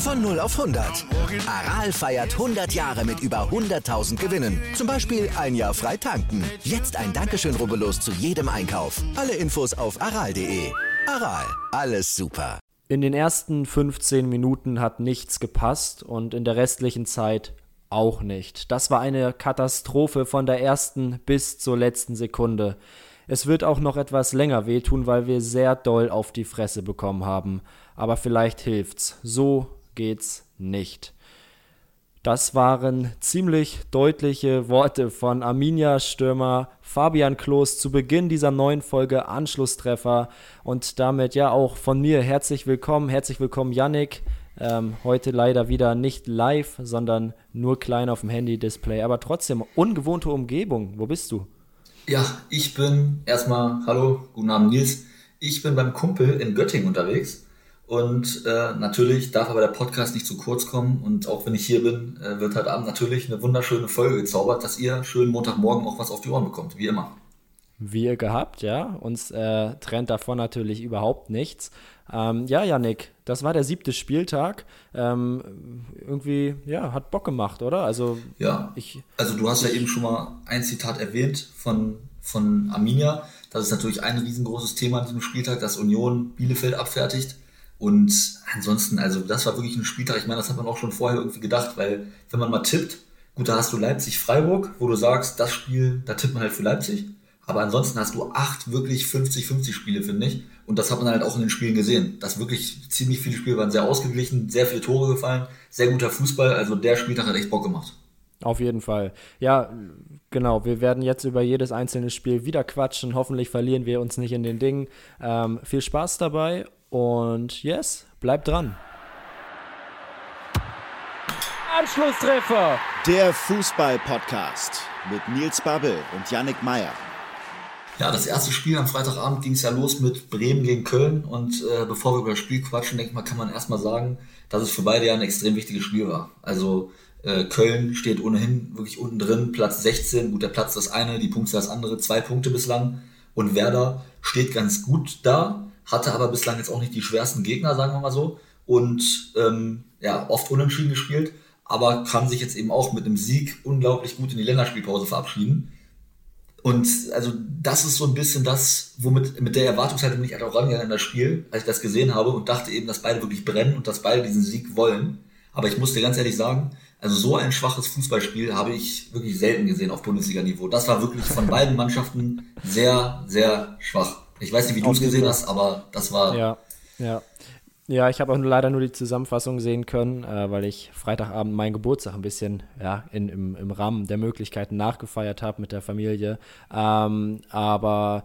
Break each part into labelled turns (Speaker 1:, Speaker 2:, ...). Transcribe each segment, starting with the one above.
Speaker 1: Von 0 auf 100. Aral feiert 100 Jahre mit über 100.000 Gewinnen. Zum Beispiel ein Jahr frei tanken. Jetzt ein Dankeschön, rubbellos zu jedem Einkauf. Alle Infos auf aral.de. Aral, alles super.
Speaker 2: In den ersten 15 Minuten hat nichts gepasst und in der restlichen Zeit auch nicht. Das war eine Katastrophe von der ersten bis zur letzten Sekunde. Es wird auch noch etwas länger wehtun, weil wir sehr doll auf die Fresse bekommen haben. Aber vielleicht hilft's. So geht's nicht. Das waren ziemlich deutliche Worte von Arminia-Stürmer Fabian Klos zu Beginn dieser neuen Folge Anschlusstreffer und damit ja auch von mir herzlich willkommen, herzlich willkommen Yannick. Ähm, heute leider wieder nicht live, sondern nur klein auf dem Handy-Display, aber trotzdem ungewohnte Umgebung. Wo bist du?
Speaker 3: Ja, ich bin erstmal, hallo, guten Abend Nils. Ich bin beim Kumpel in Göttingen unterwegs und äh, natürlich darf aber der Podcast nicht zu kurz kommen. Und auch wenn ich hier bin, äh, wird heute Abend natürlich eine wunderschöne Folge gezaubert, dass ihr schön Montagmorgen auch was auf die Ohren bekommt, wie immer.
Speaker 2: Wie ihr gehabt, ja. Uns äh, trennt davon natürlich überhaupt nichts. Ähm, ja, Janik, das war der siebte Spieltag. Ähm, irgendwie, ja, hat Bock gemacht, oder? Also,
Speaker 3: ja. Ich, also, du hast ja eben schon mal ein Zitat erwähnt von, von Arminia. Das ist natürlich ein riesengroßes Thema an diesem Spieltag, dass Union Bielefeld abfertigt. Und ansonsten, also das war wirklich ein Spieltag, ich meine, das hat man auch schon vorher irgendwie gedacht, weil wenn man mal tippt, gut, da hast du Leipzig-Freiburg, wo du sagst, das Spiel, da tippt man halt für Leipzig. Aber ansonsten hast du acht wirklich 50-50 Spiele, finde ich. Und das hat man halt auch in den Spielen gesehen. Dass wirklich ziemlich viele Spiele waren sehr ausgeglichen, sehr viele Tore gefallen, sehr guter Fußball. Also der Spieltag hat echt Bock gemacht.
Speaker 2: Auf jeden Fall. Ja, genau. Wir werden jetzt über jedes einzelne Spiel wieder quatschen. Hoffentlich verlieren wir uns nicht in den Dingen. Ähm, viel Spaß dabei und yes, bleibt dran.
Speaker 1: Anschlusstreffer. Der Fußball-Podcast mit Nils Babbel und Yannick Meyer.
Speaker 3: Ja, das erste Spiel am Freitagabend ging es ja los mit Bremen gegen Köln. Und äh, bevor wir über das Spiel quatschen, denke ich mal, kann man erstmal sagen, dass es für beide ja ein extrem wichtiges Spiel war. Also äh, Köln steht ohnehin wirklich unten drin, Platz 16. Gut, der Platz das eine, die Punkte das andere, zwei Punkte bislang. Und Werder steht ganz gut da hatte aber bislang jetzt auch nicht die schwersten Gegner, sagen wir mal so. Und ähm, ja, oft unentschieden gespielt, aber kann sich jetzt eben auch mit einem Sieg unglaublich gut in die Länderspielpause verabschieden. Und also das ist so ein bisschen das, womit mit der Erwartungshaltung bin ich halt auch rangegangen in das Spiel, als ich das gesehen habe und dachte eben, dass beide wirklich brennen und dass beide diesen Sieg wollen. Aber ich muss dir ganz ehrlich sagen, also so ein schwaches Fußballspiel habe ich wirklich selten gesehen auf Bundesliga-Niveau. Das war wirklich von beiden Mannschaften sehr, sehr schwach. Ich weiß nicht, wie du es gesehen hast, aber das war.
Speaker 2: Ja, ja. Ja, ich habe auch leider nur die Zusammenfassung sehen können, äh, weil ich Freitagabend meinen Geburtstag ein bisschen ja, in, im, im Rahmen der Möglichkeiten nachgefeiert habe mit der Familie. Ähm, aber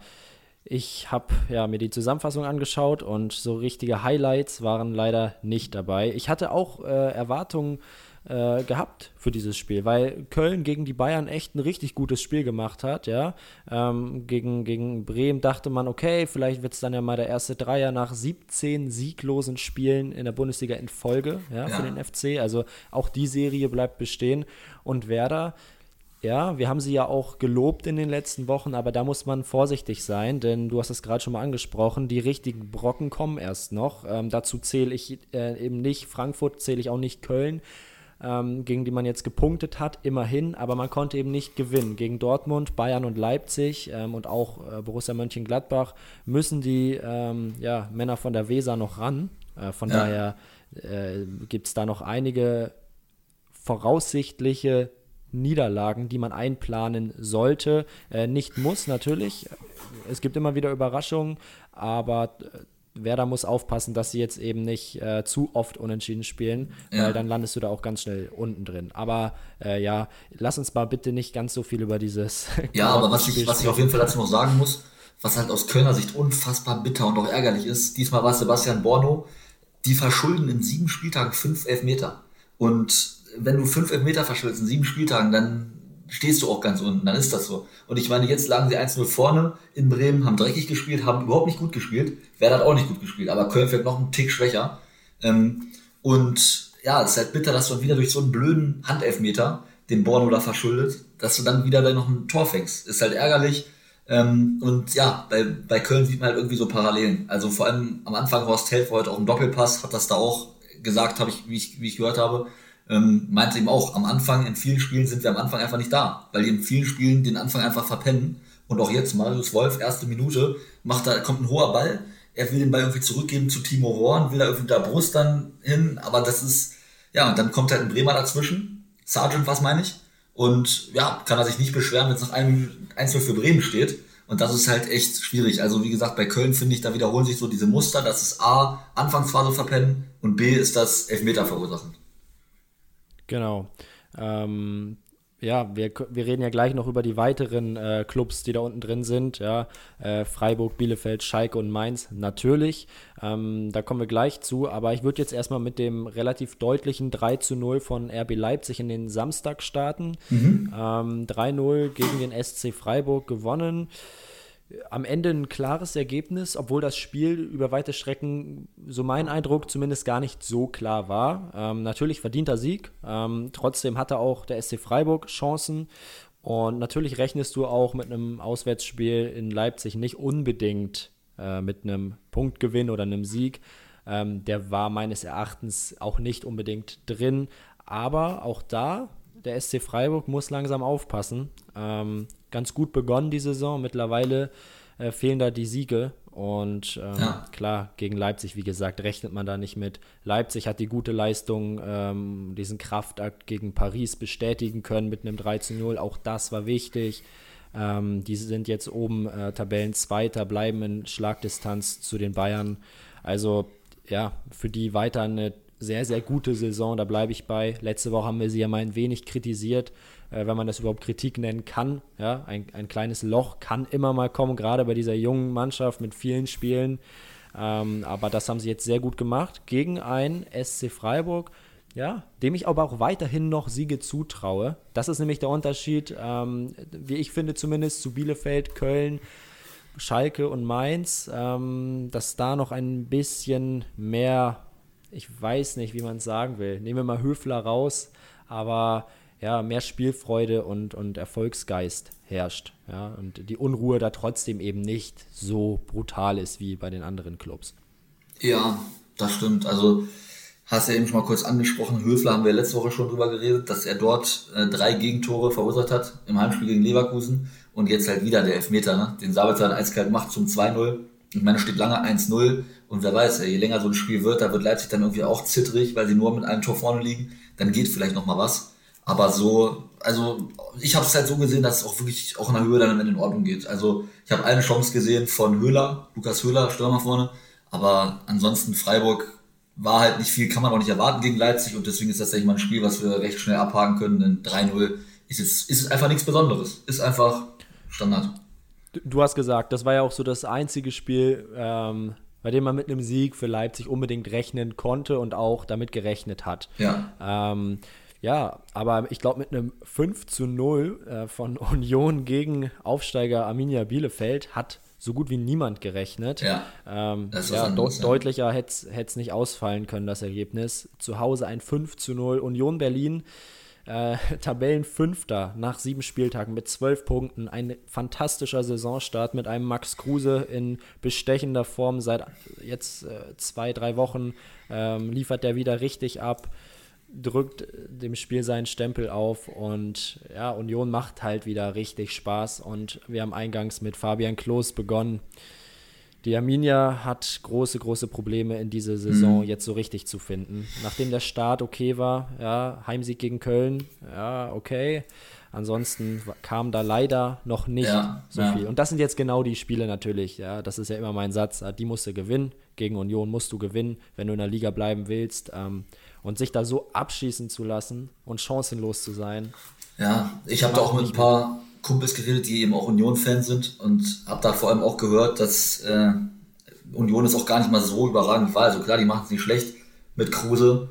Speaker 2: ich habe ja, mir die Zusammenfassung angeschaut und so richtige Highlights waren leider nicht dabei. Ich hatte auch äh, Erwartungen äh, gehabt für dieses Spiel, weil Köln gegen die Bayern echt ein richtig gutes Spiel gemacht hat, ja. Ähm, gegen, gegen Bremen dachte man, okay, vielleicht wird es dann ja mal der erste Dreier nach 17 sieglosen Spielen in der Bundesliga in Folge, ja, ja. für den FC. Also auch die Serie bleibt bestehen. Und Werder, ja, wir haben sie ja auch gelobt in den letzten Wochen, aber da muss man vorsichtig sein, denn du hast es gerade schon mal angesprochen, die richtigen Brocken kommen erst noch. Ähm, dazu zähle ich äh, eben nicht Frankfurt, zähle ich auch nicht Köln ähm, gegen die man jetzt gepunktet hat, immerhin, aber man konnte eben nicht gewinnen. Gegen Dortmund, Bayern und Leipzig ähm, und auch äh, Borussia Mönchengladbach müssen die ähm, ja, Männer von der Weser noch ran. Äh, von ja. daher äh, gibt es da noch einige voraussichtliche Niederlagen, die man einplanen sollte. Äh, nicht muss natürlich. Es gibt immer wieder Überraschungen, aber äh, Werder muss aufpassen, dass sie jetzt eben nicht äh, zu oft unentschieden spielen, ja. weil dann landest du da auch ganz schnell unten drin. Aber äh, ja, lass uns mal bitte nicht ganz so viel über dieses.
Speaker 3: Ja, aber was ich, was ich auf jeden Fall dazu noch sagen muss, was halt aus Kölner Sicht unfassbar bitter und auch ärgerlich ist, diesmal war Sebastian Borno, die verschulden in sieben Spieltagen fünf Elfmeter. Und wenn du fünf Meter verschwitzt in sieben Spieltagen, dann stehst du auch ganz unten, dann ist das so. Und ich meine, jetzt lagen sie 1-0 vorne in Bremen, haben dreckig gespielt, haben überhaupt nicht gut gespielt. Werder hat auch nicht gut gespielt, aber Köln wird noch einen Tick schwächer. Ähm, und ja, es ist halt bitter, dass du wieder durch so einen blöden Handelfmeter den Borno da verschuldet, dass du dann wieder da noch ein Tor fängst. Ist halt ärgerlich. Ähm, und ja, bei, bei Köln sieht man halt irgendwie so Parallelen. Also vor allem am Anfang Horst Held war heute auch ein Doppelpass, hat das da auch gesagt, habe ich, wie ich, wie ich gehört habe ähm, meinte eben auch, am Anfang, in vielen Spielen sind wir am Anfang einfach nicht da, weil die in vielen Spielen den Anfang einfach verpennen. Und auch jetzt, Marius Wolf, erste Minute, macht da, kommt ein hoher Ball, er will den Ball irgendwie zurückgeben zu Timo Horn, will da irgendwie da Brust dann hin, aber das ist, ja, und dann kommt halt ein Bremer dazwischen, Sergeant, was meine ich, und ja, kann er sich nicht beschweren, wenn es nach einem 1 für Bremen steht. Und das ist halt echt schwierig. Also wie gesagt, bei Köln finde ich, da wiederholen sich so diese Muster. Das ist A, Anfangsphase verpennen und B ist das Elfmeter verursachen.
Speaker 2: Genau. Ähm, ja, wir, wir reden ja gleich noch über die weiteren äh, Clubs, die da unten drin sind. Ja, äh, Freiburg, Bielefeld, Schalke und Mainz natürlich. Ähm, da kommen wir gleich zu. Aber ich würde jetzt erstmal mit dem relativ deutlichen 3 zu 0 von RB Leipzig in den Samstag starten. Mhm. Ähm, 3-0 gegen den SC Freiburg gewonnen am Ende ein klares Ergebnis, obwohl das Spiel über weite Strecken, so mein Eindruck, zumindest gar nicht so klar war. Ähm, natürlich verdienter Sieg. Ähm, trotzdem hatte auch der SC Freiburg Chancen. Und natürlich rechnest du auch mit einem Auswärtsspiel in Leipzig nicht unbedingt äh, mit einem Punktgewinn oder einem Sieg. Ähm, der war meines Erachtens auch nicht unbedingt drin. Aber auch da, der SC Freiburg muss langsam aufpassen. Ähm, ganz gut begonnen die Saison. Mittlerweile äh, fehlen da die Siege. Und ähm, ja. klar, gegen Leipzig, wie gesagt, rechnet man da nicht mit. Leipzig hat die gute Leistung, ähm, diesen Kraftakt gegen Paris bestätigen können mit einem 13-0. Auch das war wichtig. Ähm, die sind jetzt oben äh, Tabellenzweiter, bleiben in Schlagdistanz zu den Bayern. Also ja, für die weiter eine sehr, sehr gute Saison, da bleibe ich bei. Letzte Woche haben wir sie ja mal ein wenig kritisiert äh, wenn man das überhaupt Kritik nennen kann. Ja, ein, ein kleines Loch kann immer mal kommen, gerade bei dieser jungen Mannschaft mit vielen Spielen. Ähm, aber das haben sie jetzt sehr gut gemacht gegen ein SC Freiburg, ja, dem ich aber auch weiterhin noch Siege zutraue. Das ist nämlich der Unterschied, ähm, wie ich finde zumindest zu Bielefeld, Köln, Schalke und Mainz, ähm, dass da noch ein bisschen mehr, ich weiß nicht, wie man es sagen will. Nehmen wir mal Höfler raus, aber ja, mehr Spielfreude und, und Erfolgsgeist herrscht. Ja, und die Unruhe da trotzdem eben nicht so brutal ist wie bei den anderen Clubs.
Speaker 3: Ja, das stimmt. Also hast ja eben schon mal kurz angesprochen, Höfler haben wir letzte Woche schon drüber geredet, dass er dort äh, drei Gegentore verursacht hat im Heimspiel gegen Leverkusen und jetzt halt wieder der Elfmeter, ne? den Sabitzer dann eiskalt macht zum 2-0. Ich meine, steht lange 1-0 und wer weiß, je länger so ein Spiel wird, da wird Leipzig dann irgendwie auch zittrig, weil sie nur mit einem Tor vorne liegen, dann geht vielleicht noch mal was. Aber so, also ich habe es halt so gesehen, dass es auch wirklich auch in der Höhe dann am Ende in Ordnung geht. Also ich habe eine Chance gesehen von Höhler, Lukas Höhler, Stürmer vorne. Aber ansonsten Freiburg war halt nicht viel, kann man auch nicht erwarten gegen Leipzig und deswegen ist das tatsächlich mal ein Spiel, was wir recht schnell abhaken können. Denn 3-0 ist jetzt ist einfach nichts Besonderes. Ist einfach Standard.
Speaker 2: Du hast gesagt, das war ja auch so das einzige Spiel, ähm, bei dem man mit einem Sieg für Leipzig unbedingt rechnen konnte und auch damit gerechnet hat.
Speaker 3: Ja.
Speaker 2: Ähm, ja, aber ich glaube, mit einem 5 zu 0 äh, von Union gegen Aufsteiger Arminia Bielefeld hat so gut wie niemand gerechnet.
Speaker 3: Ja,
Speaker 2: ähm, ja de ja. deutlicher hätte es nicht ausfallen können, das Ergebnis. Zu Hause ein 5 zu 0. Union Berlin, äh, Tabellenfünfter nach sieben Spieltagen mit zwölf Punkten. Ein fantastischer Saisonstart mit einem Max Kruse in bestechender Form seit jetzt äh, zwei, drei Wochen. Ähm, liefert der wieder richtig ab drückt dem Spiel seinen Stempel auf und ja, Union macht halt wieder richtig Spaß und wir haben eingangs mit Fabian Klos begonnen. Die Arminia hat große, große Probleme in dieser Saison mhm. jetzt so richtig zu finden. Nachdem der Start okay war, ja, Heimsieg gegen Köln, ja, okay. Ansonsten kam da leider noch nicht ja, so ja. viel. Und das sind jetzt genau die Spiele natürlich, ja, das ist ja immer mein Satz, die musst du gewinnen. Gegen Union musst du gewinnen, wenn du in der Liga bleiben willst. Ähm, und sich da so abschießen zu lassen und chancenlos zu sein.
Speaker 3: Ja, ich habe da auch mit ein paar Kumpels geredet, die eben auch Union-Fans sind und habe da vor allem auch gehört, dass äh, Union ist auch gar nicht mal so überragend war. Also klar, die machen es nicht schlecht mit Kruse.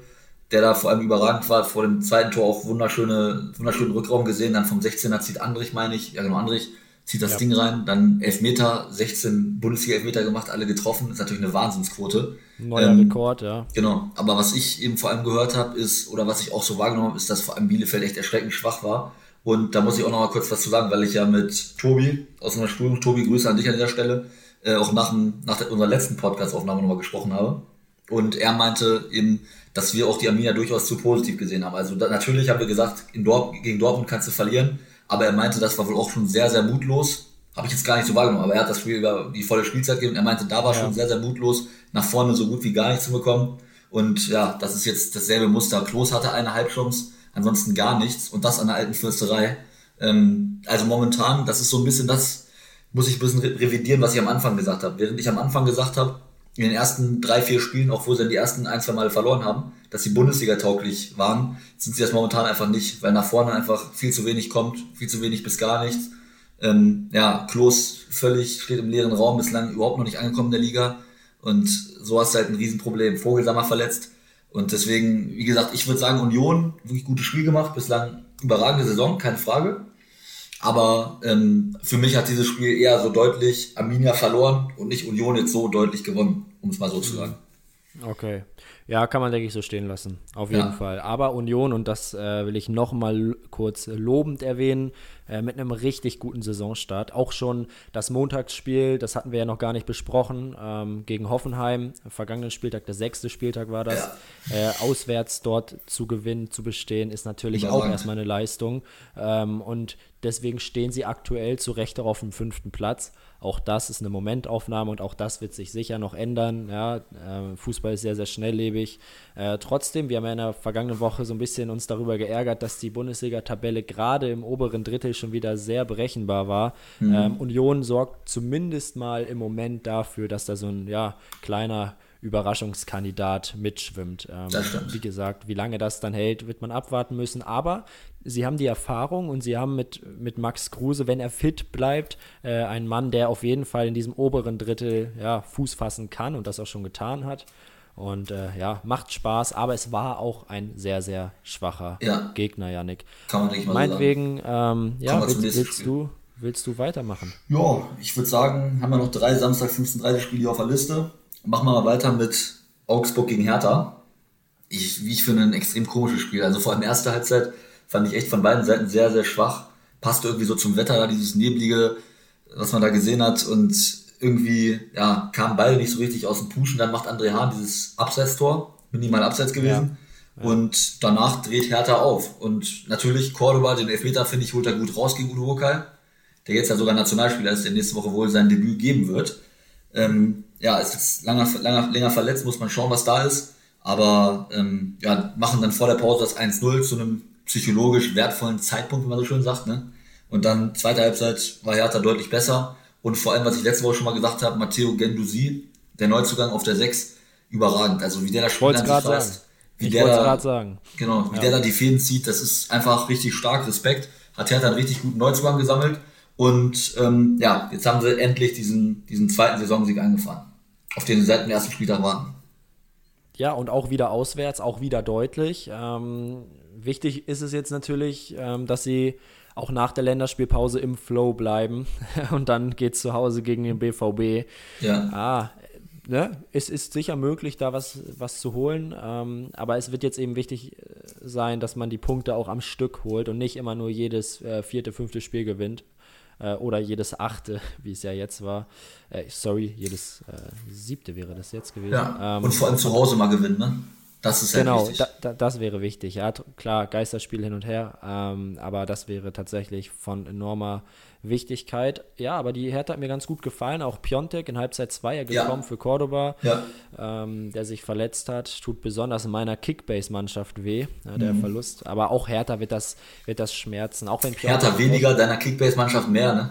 Speaker 3: der da vor allem überragend war, vor dem zweiten Tor auch wunderschöne, wunderschönen Rückraum gesehen, dann vom 16er zieht Andrich, meine ich, ja genau, Andrich, zieht das ja. Ding rein, dann Elfmeter, 16 Bundesliga-Elfmeter gemacht, alle getroffen, ist natürlich eine Wahnsinnsquote.
Speaker 2: Neuer ähm, Rekord, ja.
Speaker 3: Genau, aber was ich eben vor allem gehört habe, ist, oder was ich auch so wahrgenommen habe, ist, dass vor allem Bielefeld echt erschreckend schwach war. Und da muss ich auch noch mal kurz was zu sagen, weil ich ja mit Tobi aus einer Stuhlung, Tobi, Grüße an dich an dieser Stelle, äh, auch nach, nach der, unserer letzten Podcast-Aufnahme nochmal gesprochen habe. Und er meinte eben, dass wir auch die Arminia durchaus zu positiv gesehen haben. Also da, natürlich haben wir gesagt, Dortmund, gegen Dortmund kannst du verlieren, aber er meinte, das war wohl auch schon sehr, sehr mutlos. Habe ich jetzt gar nicht so wahrgenommen, aber er hat das Spiel über die volle Spielzeit gegeben. Er meinte, da war ja. schon sehr, sehr mutlos, nach vorne so gut wie gar nichts zu bekommen. Und ja, das ist jetzt dasselbe Muster. Klos hatte eine Halbchance, ansonsten gar nichts. Und das an der alten Fürsterei. Ähm, also momentan, das ist so ein bisschen das, muss ich ein bisschen revidieren, was ich am Anfang gesagt habe. Während ich am Anfang gesagt habe, in den ersten drei, vier Spielen, auch wo sie dann die ersten ein, zwei Mal verloren haben, dass sie Bundesliga tauglich waren, sind sie das momentan einfach nicht, weil nach vorne einfach viel zu wenig kommt, viel zu wenig bis gar nichts. Ähm, ja, Klos völlig steht im leeren Raum, bislang überhaupt noch nicht angekommen in der Liga. Und so hast du halt ein Riesenproblem. Vogelsammer verletzt. Und deswegen, wie gesagt, ich würde sagen, Union, wirklich gutes Spiel gemacht, bislang überragende Saison, keine Frage. Aber ähm, für mich hat dieses Spiel eher so deutlich Arminia verloren und nicht Union jetzt so deutlich gewonnen, um es mal so zu sagen.
Speaker 2: Okay. Ja, kann man, denke ich, so stehen lassen. Auf jeden ja. Fall. Aber Union, und das äh, will ich nochmal kurz lobend erwähnen, äh, mit einem richtig guten Saisonstart. Auch schon das Montagsspiel, das hatten wir ja noch gar nicht besprochen, ähm, gegen Hoffenheim. Vergangenen Spieltag, der sechste Spieltag war das. Ja. Äh, auswärts dort zu gewinnen, zu bestehen, ist natürlich auch erstmal eine Leistung. Ähm, und deswegen stehen sie aktuell zu Recht auf dem fünften Platz. Auch das ist eine Momentaufnahme und auch das wird sich sicher noch ändern. Ja, äh, Fußball ist sehr, sehr schnelllebig. Äh, trotzdem, wir haben ja in der vergangenen Woche so ein bisschen uns darüber geärgert, dass die Bundesliga-Tabelle gerade im oberen Drittel schon wieder sehr berechenbar war. Mhm. Ähm, Union sorgt zumindest mal im Moment dafür, dass da so ein ja, kleiner Überraschungskandidat mitschwimmt. Ähm, wie gesagt, wie lange das dann hält, wird man abwarten müssen. Aber sie haben die Erfahrung und sie haben mit, mit Max Kruse, wenn er fit bleibt, äh, einen Mann, der auf jeden Fall in diesem oberen Drittel ja, Fuß fassen kann und das auch schon getan hat. Und äh, ja, macht Spaß, aber es war auch ein sehr, sehr schwacher ja. Gegner, Janik.
Speaker 3: Kann man nicht mal
Speaker 2: Meinetwegen, ähm, ja, willst, willst du, willst du weitermachen?
Speaker 3: Ja, ich würde sagen, haben wir noch drei Samstag 15.30 Spiele auf der Liste. Machen wir mal weiter mit Augsburg gegen Hertha. Ich, wie ich finde, ein extrem komisches Spiel. Also vor allem erste Halbzeit fand ich echt von beiden Seiten sehr, sehr schwach. Passte irgendwie so zum Wetter, da dieses neblige, was man da gesehen hat. Und irgendwie, ja, kamen beide nicht so richtig aus dem Puschen. Dann macht André Hahn dieses Abseitstor, minimal Abseits gewesen. Ja. Ja. Und danach dreht Hertha auf. Und natürlich, Cordoba, den Elfmeter, finde ich, holt er gut raus gegen Udo Vokal, der jetzt ja sogar Nationalspieler ist, der nächste Woche wohl sein Debüt geben wird. Ähm, ja, ist jetzt langer, langer, länger verletzt, muss man schauen, was da ist. Aber ähm, ja, machen dann vor der Pause das 1-0 zu einem psychologisch wertvollen Zeitpunkt, wie man so schön sagt. Ne? Und dann zweite Halbzeit war Hertha deutlich besser. Und vor allem, was ich letzte Woche schon mal gesagt habe, Matteo Gendusi, der Neuzugang auf der 6, überragend. Also wie der das Spiel
Speaker 2: an sich reißt.
Speaker 3: Wie ich der da, sagen. Genau, wie ja. der da die Fäden zieht, das ist einfach richtig stark, Respekt. Hat Hertha einen richtig guten Neuzugang gesammelt. Und ähm, ja, jetzt haben sie endlich diesen, diesen zweiten Saisonsieg eingefahren auf den sie seit dem ersten Spieltag waren.
Speaker 2: Ja, und auch wieder auswärts, auch wieder deutlich. Ähm, wichtig ist es jetzt natürlich, ähm, dass sie auch nach der Länderspielpause im Flow bleiben. und dann geht es zu Hause gegen den BVB. Ja. Ah, ne? Es ist sicher möglich, da was, was zu holen. Ähm, aber es wird jetzt eben wichtig äh, sein, dass man die Punkte auch am Stück holt und nicht immer nur jedes äh, vierte, fünfte Spiel gewinnt äh, oder jedes achte, wie es ja jetzt war. Äh, sorry, jedes äh, siebte wäre das jetzt gewesen.
Speaker 3: Ja, ähm, und vor allem zu Hause mal gewinnen, ne? Das ist
Speaker 2: halt genau, da, da, das wäre wichtig. Ja, klar, Geisterspiel hin und her, ähm, aber das wäre tatsächlich von enormer Wichtigkeit. Ja, aber die Hertha hat mir ganz gut gefallen. Auch Piontek in Halbzeit 2 gekommen ja. für Cordoba, ja. ähm, der sich verletzt hat. Tut besonders in meiner Kickbase-Mannschaft weh, ja, der mhm. Verlust. Aber auch Hertha wird das, wird das schmerzen. Auch wenn
Speaker 3: Piontek Hertha weniger, deiner Kickbase-Mannschaft mehr, ne?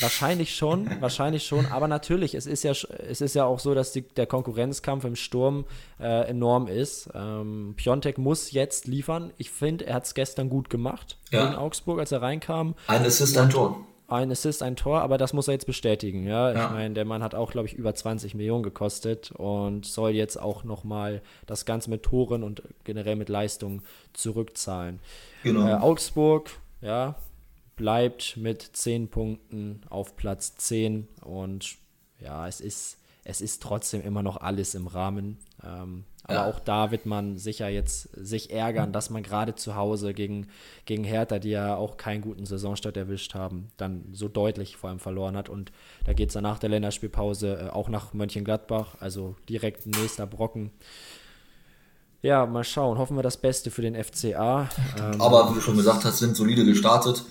Speaker 2: Wahrscheinlich schon, wahrscheinlich schon, aber natürlich, es ist ja, es ist ja auch so, dass die, der Konkurrenzkampf im Sturm äh, enorm ist. Ähm, Piontek muss jetzt liefern. Ich finde, er hat es gestern gut gemacht ja. gegen Augsburg, als er reinkam.
Speaker 3: Ein Assist, ein Tor.
Speaker 2: ein Assist, ein Tor, aber das muss er jetzt bestätigen. Ja,
Speaker 3: Ja.
Speaker 2: ich meine, der Mann hat auch, glaube ich, über 20 Millionen gekostet und soll jetzt auch nochmal das Ganze mit Toren und generell mit Leistung zurückzahlen.
Speaker 3: Genau.
Speaker 2: Äh, Augsburg, ja, bleibt mit 10 Punkten auf Platz 10 und ja, es ist, es ist trotzdem immer noch alles im Rahmen. Ähm, aber
Speaker 3: Ja.
Speaker 2: auch da wird man sicher jetzt sich ärgern, dass man gerade zu Hause gegen, gegen Hertha, die ja auch keinen guten Saisonstart erwischt haben, dann so deutlich vor allem verloren hat. Und da geht es dann nach der Länderspielpause äh, auch nach Mönchengladbach, also direkt nächster Brocken. Ja, mal schauen. Hoffen wir das Beste für den FCA. Ähm,
Speaker 3: Aber wie du schon gesagt hast, sind solide gestartet.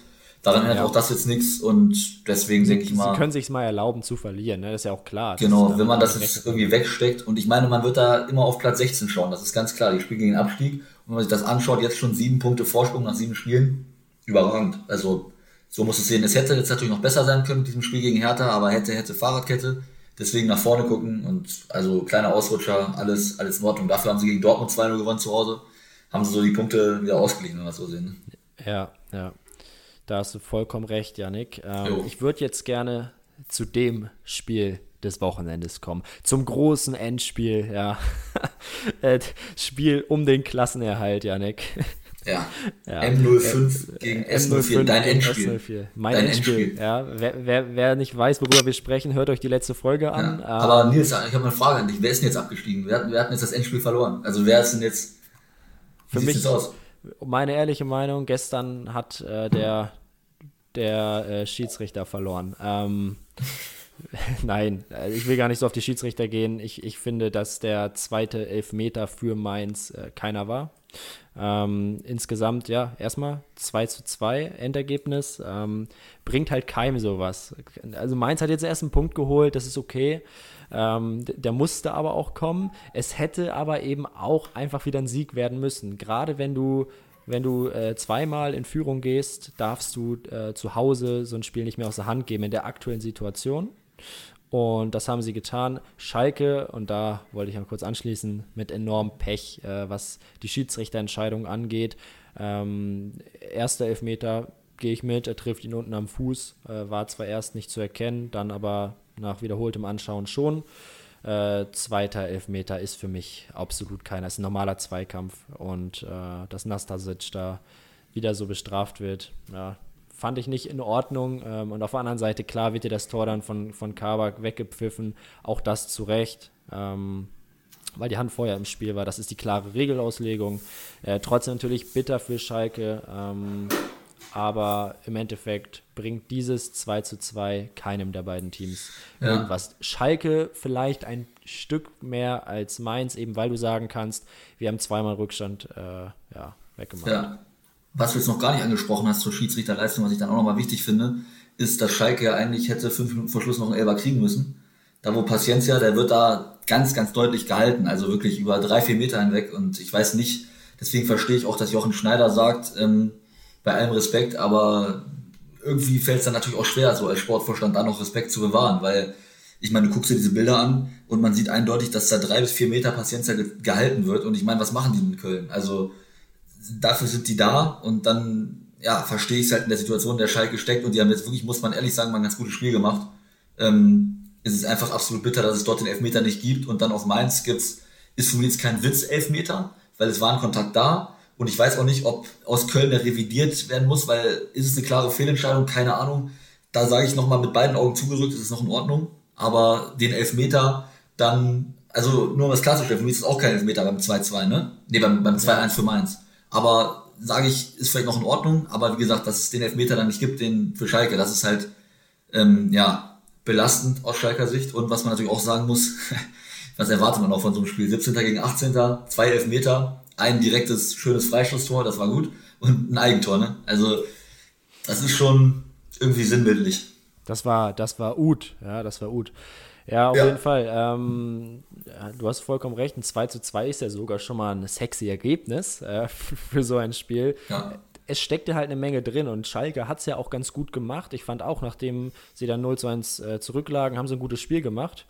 Speaker 3: Daran ändert
Speaker 2: Ja.
Speaker 3: auch das jetzt nichts und deswegen denke ich
Speaker 2: Sie
Speaker 3: mal,
Speaker 2: können sich mal erlauben zu verlieren, ne? das ist ja auch klar.
Speaker 3: Genau, wenn man das jetzt irgendwie wegsteckt und ich meine, man wird da immer auf Platz 16 schauen, das ist ganz klar, die spielen gegen den Abstieg und wenn man sich das anschaut, jetzt schon sieben Punkte Vorsprung nach sieben Spielen, überragend. Also so muss es sehen. Es hätte jetzt natürlich noch besser sein können mit diesem Spiel gegen Hertha, aber hätte, hätte Fahrradkette, deswegen nach vorne gucken und also kleiner Ausrutscher, alles, alles in Ordnung. Dafür haben sie gegen Dortmund 2-0 gewonnen zu Hause, haben sie so die Punkte wieder ausgeglichen, wenn wir das so sehen. ne?
Speaker 2: Ja, ja. Da hast du vollkommen recht, Janik. Ähm, ich würde jetzt gerne zu dem Spiel des Wochenendes kommen. Zum großen Endspiel, ja. Äh, Spiel um den Klassenerhalt, Janik.
Speaker 3: Ja.
Speaker 2: Ja.
Speaker 3: M05 gegen S04, dein
Speaker 2: gegen
Speaker 3: Endspiel.
Speaker 2: S04. Mein
Speaker 3: Dein
Speaker 2: Endspiel.
Speaker 3: Endspiel.
Speaker 2: Ja, wer, wer, wer nicht weiß, worüber wir sprechen, hört euch die letzte Folge an.
Speaker 3: Ja.
Speaker 2: Ähm,
Speaker 3: Aber Nils, ich habe eine Frage an dich. Wer ist denn jetzt abgestiegen? Wer, hat- wer hat denn jetzt das Endspiel verloren? Also wer ist denn jetzt. Wie
Speaker 2: Für mich-
Speaker 3: aus?
Speaker 2: Meine ehrliche Meinung, gestern hat äh, der, der äh, Schiedsrichter verloren. Ähm, nein, äh, ich will gar nicht so auf die Schiedsrichter gehen. Ich, ich finde, dass der zweite Elfmeter für Mainz äh, keiner war. Ähm, insgesamt, ja, erstmal 2 zu 2 Endergebnis. Ähm, bringt halt keinem sowas. Also Mainz hat jetzt erst einen Punkt geholt, das ist okay. Ähm, der musste aber auch kommen. Es hätte aber eben auch einfach wieder ein Sieg werden müssen. Gerade wenn du, wenn du äh, zweimal in Führung gehst, darfst du äh, zu Hause so ein Spiel nicht mehr aus der Hand geben in der aktuellen Situation. Und das haben sie getan. Schalke, und da wollte ich mal kurz anschließen, mit enormem Pech, äh, was die Schiedsrichterentscheidung angeht. Ähm, erster Elfmeter gehe ich mit, er trifft ihn unten am Fuß, äh, war zwar erst nicht zu erkennen, dann aber nach wiederholtem Anschauen schon. Äh, zweiter Elfmeter ist für mich absolut keiner, ist ein normaler Zweikampf und äh, dass Nastasic da wieder so bestraft wird, ja, fand ich nicht in Ordnung. Ähm, und auf der anderen Seite, klar, wird dir das Tor dann von, von Kabak weggepfiffen, auch das zu Recht. Ähm, weil die Hand vorher im Spiel war. Das ist die klare Regelauslegung. Äh, trotzdem natürlich bitter für Schalke. Ähm, aber im Endeffekt bringt dieses 2 zu 2 keinem der beiden Teams
Speaker 3: Ja.
Speaker 2: irgendwas. Schalke vielleicht ein Stück mehr als Mainz, eben weil du sagen kannst, wir haben zweimal Rückstand äh, ja, weggemacht.
Speaker 3: Ja. Was du jetzt noch gar nicht angesprochen hast zur Schiedsrichterleistung, was ich dann auch nochmal wichtig finde, ist, dass Schalke ja eigentlich hätte fünf Minuten vor Schluss noch einen Elber kriegen müssen. Da wo Paciencia, der wird da ganz, ganz deutlich gehalten, also wirklich über drei, vier Meter hinweg. Und ich weiß nicht, deswegen verstehe ich auch, dass Jochen Schneider sagt, ähm, bei allem Respekt, aber irgendwie fällt es dann natürlich auch schwer, so als Sportvorstand da noch Respekt zu bewahren, weil ich meine, du guckst dir diese Bilder an und man sieht eindeutig, dass da drei bis vier Meter Paciencia ge gehalten wird. Und ich meine, was machen die in Köln? Also dafür sind die da und dann ja, verstehe ich es halt in der Situation, in der Schalke steckt und die haben jetzt wirklich, muss man ehrlich sagen, mal ein ganz gutes Spiel gemacht. Ähm, es ist einfach absolut bitter, dass es dort den Elfmeter nicht gibt und dann auf Mainz gibt's, ist für mich jetzt kein Witz Elfmeter, weil es war ein Kontakt da und ich weiß auch nicht, ob aus Köln der revidiert werden muss, weil ist es eine klare Fehlentscheidung, keine Ahnung. Da sage ich nochmal mit beiden Augen zugerückt, ist es noch in Ordnung, aber den Elfmeter dann, also nur um das klarzustellen, für mich ist es auch kein Elfmeter beim 2-2, ne? Nee, beim, beim 2-1 für Mainz. Aber sage ich, ist vielleicht noch in Ordnung, aber wie gesagt, dass es den Elfmeter dann nicht gibt, den für Schalke, das ist halt, ähm, ja, belastend aus Schalker Sicht. Und was man natürlich auch sagen muss, was erwartet man auch von so einem Spiel? 17. gegen 18. Zwei Elfmeter, ein direktes, schönes Freistoßtor, das war gut, und ein Eigentor, ne? Also, das ist schon irgendwie sinnbildlich.
Speaker 2: Das war, das war Ut, ja, das war Ut. Ja, auf
Speaker 3: Ja.
Speaker 2: jeden Fall. Ähm, du hast vollkommen recht, ein 2 zu 2 ist ja sogar schon mal ein sexy Ergebnis äh, für so ein Spiel.
Speaker 3: Ja.
Speaker 2: Es steckte halt eine Menge drin und Schalke hat es ja auch ganz gut gemacht. Ich fand auch, nachdem sie dann 0 zu 1 äh, zurücklagen, haben sie ein gutes Spiel gemacht.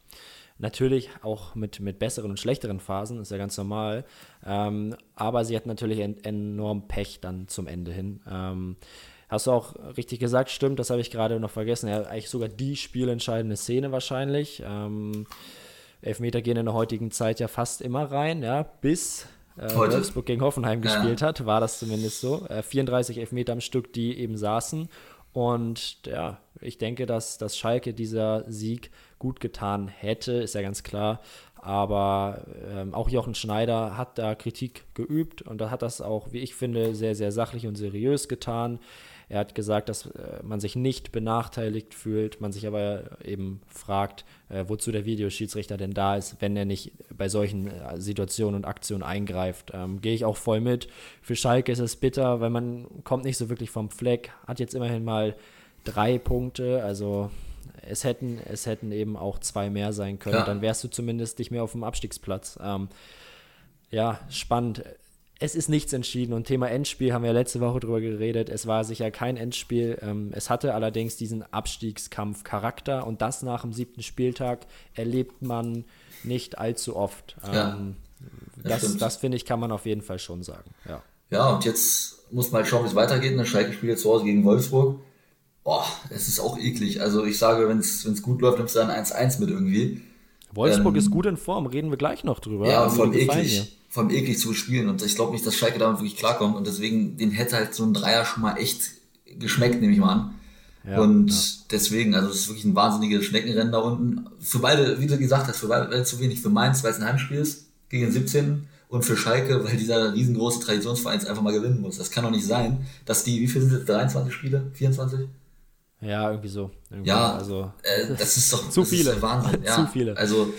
Speaker 2: Natürlich auch mit, mit besseren und schlechteren Phasen, ist ja ganz normal. Ähm, aber sie hatten natürlich en enorm Pech dann zum Ende hin. Ähm, hast du auch richtig gesagt, stimmt, das habe ich gerade noch vergessen. Ja, eigentlich sogar die spielentscheidende Szene wahrscheinlich. Ähm, Elfmeter gehen in der heutigen Zeit ja fast immer rein, ja, bis äh, Wolfsburg gegen Hoffenheim ja. gespielt hat, war das zumindest so. Äh, 34 Elfmeter am Stück, die eben saßen. Und ja, ich denke, dass, dass Schalke dieser Sieg gut getan hätte, ist ja ganz klar. Aber ähm, auch Jochen Schneider hat da Kritik geübt und da hat das auch, wie ich finde, sehr, sehr sachlich und seriös getan. Er hat gesagt, dass äh, man sich nicht benachteiligt fühlt, man sich aber eben fragt, äh, wozu der Videoschiedsrichter denn da ist, wenn er nicht bei solchen äh, Situationen und Aktionen eingreift. Ähm, Gehe ich auch voll mit. Für Schalke ist es bitter, weil man kommt nicht so wirklich vom Fleck, hat jetzt immerhin mal drei Punkte, also es hätten, es hätten eben auch zwei mehr sein können. Ja. Dann wärst du zumindest nicht mehr auf dem Abstiegsplatz. Ähm, ja, spannend es ist nichts entschieden und Thema Endspiel haben wir letzte Woche drüber geredet. Es war sicher kein Endspiel. Ähm, es hatte allerdings diesen Abstiegskampf-Charakter und das nach dem siebten Spieltag erlebt man nicht allzu oft. Ja, ähm, das, das, das finde ich, kann man auf jeden Fall schon sagen. Ja,
Speaker 3: ja und jetzt muss man halt schauen, wie es weitergeht. Dann Schalke spielt jetzt zu Hause gegen Wolfsburg. Boah, es ist auch eklig. Also ich sage, wenn es gut läuft, nimmst du dann 1-1 mit irgendwie.
Speaker 2: Wolfsburg ähm, ist gut in Form, reden wir gleich noch drüber.
Speaker 3: Ja, voll eklig vor allem eklig zu spielen. Und ich glaube nicht, dass Schalke damit wirklich klarkommt. Und deswegen, den hätte halt so ein Dreier schon mal echt geschmeckt, nehme ich mal an. Ja, und ja. deswegen, also es ist wirklich ein wahnsinniges Schneckenrennen da unten. Für beide, wie du gesagt hast, für beide zu wenig. Für Mainz, weil es ein Heimspiel ist, gegen den 17. Und für Schalke, weil dieser riesengroße Traditionsverein einfach mal gewinnen muss. Das kann doch nicht sein, dass die, wie viele sind es, 23 Spiele? 24?
Speaker 2: Ja, irgendwie so. Irgendwie
Speaker 3: ja, also äh, das ist doch
Speaker 2: zu viele.
Speaker 3: Wahnsinn. Ja,
Speaker 2: zu viele.
Speaker 3: Also,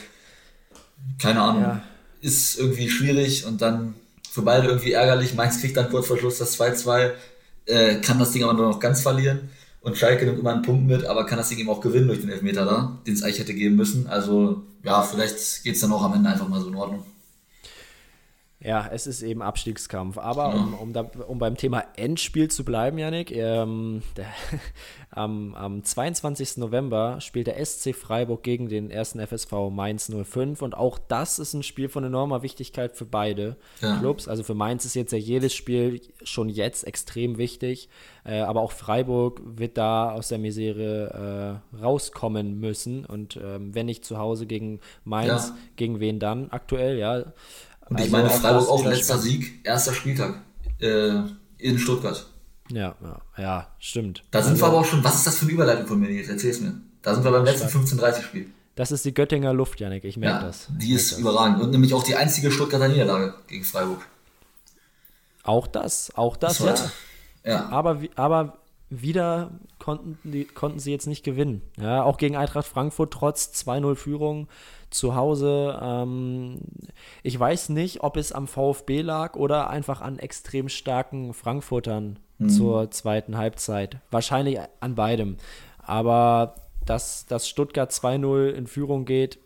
Speaker 3: keine Ahnung. Ja ist irgendwie schwierig und dann für beide irgendwie ärgerlich. Mainz kriegt dann kurz vor Schluss das 2-2, äh, kann das Ding aber nur noch ganz verlieren. Und Schalke nimmt immer einen Punkt mit, aber kann das Ding eben auch gewinnen durch den Elfmeter da, den es eigentlich hätte geben müssen. Also ja, vielleicht geht es dann auch am Ende einfach mal so in Ordnung.
Speaker 2: Ja, es ist eben Abstiegskampf. Aber um, um, da, um beim Thema Endspiel zu bleiben, Janik, ähm, der, am, am 22. November spielt der SC Freiburg gegen den ersten FSV Mainz 05 und auch das ist ein Spiel von enormer Wichtigkeit für beide ja. Clubs. Also für Mainz ist jetzt ja jedes Spiel schon jetzt extrem wichtig, äh, aber auch Freiburg wird da aus der Misere äh, rauskommen müssen und ähm, wenn nicht zu Hause gegen Mainz, ja. gegen wen dann aktuell, ja.
Speaker 3: Und ich also meine, Freiburg auch letzter Sieg, erster Spieltag äh, in Stuttgart.
Speaker 2: Ja, ja, ja, stimmt.
Speaker 3: Da sind also, wir aber auch schon, was ist das für eine Überleitung von mir jetzt? Erzähl's mir. Da sind wir beim letzten 15-30-Spiel.
Speaker 2: Das ist die Göttinger Luft, Janik, ich merke ja, das.
Speaker 3: Die ist das. überragend. Und nämlich auch die einzige Stuttgarter Niederlage gegen Freiburg.
Speaker 2: Auch das, auch das, das ja. ja. Aber, aber wieder konnten, die, konnten sie jetzt nicht gewinnen. Ja, auch gegen Eintracht Frankfurt trotz 2-0 Führung zu Hause. Ähm, ich weiß nicht, ob es am VfB lag oder einfach an extrem starken Frankfurtern mhm. zur zweiten Halbzeit. Wahrscheinlich an beidem. Aber dass, dass Stuttgart 2-0 in Führung geht,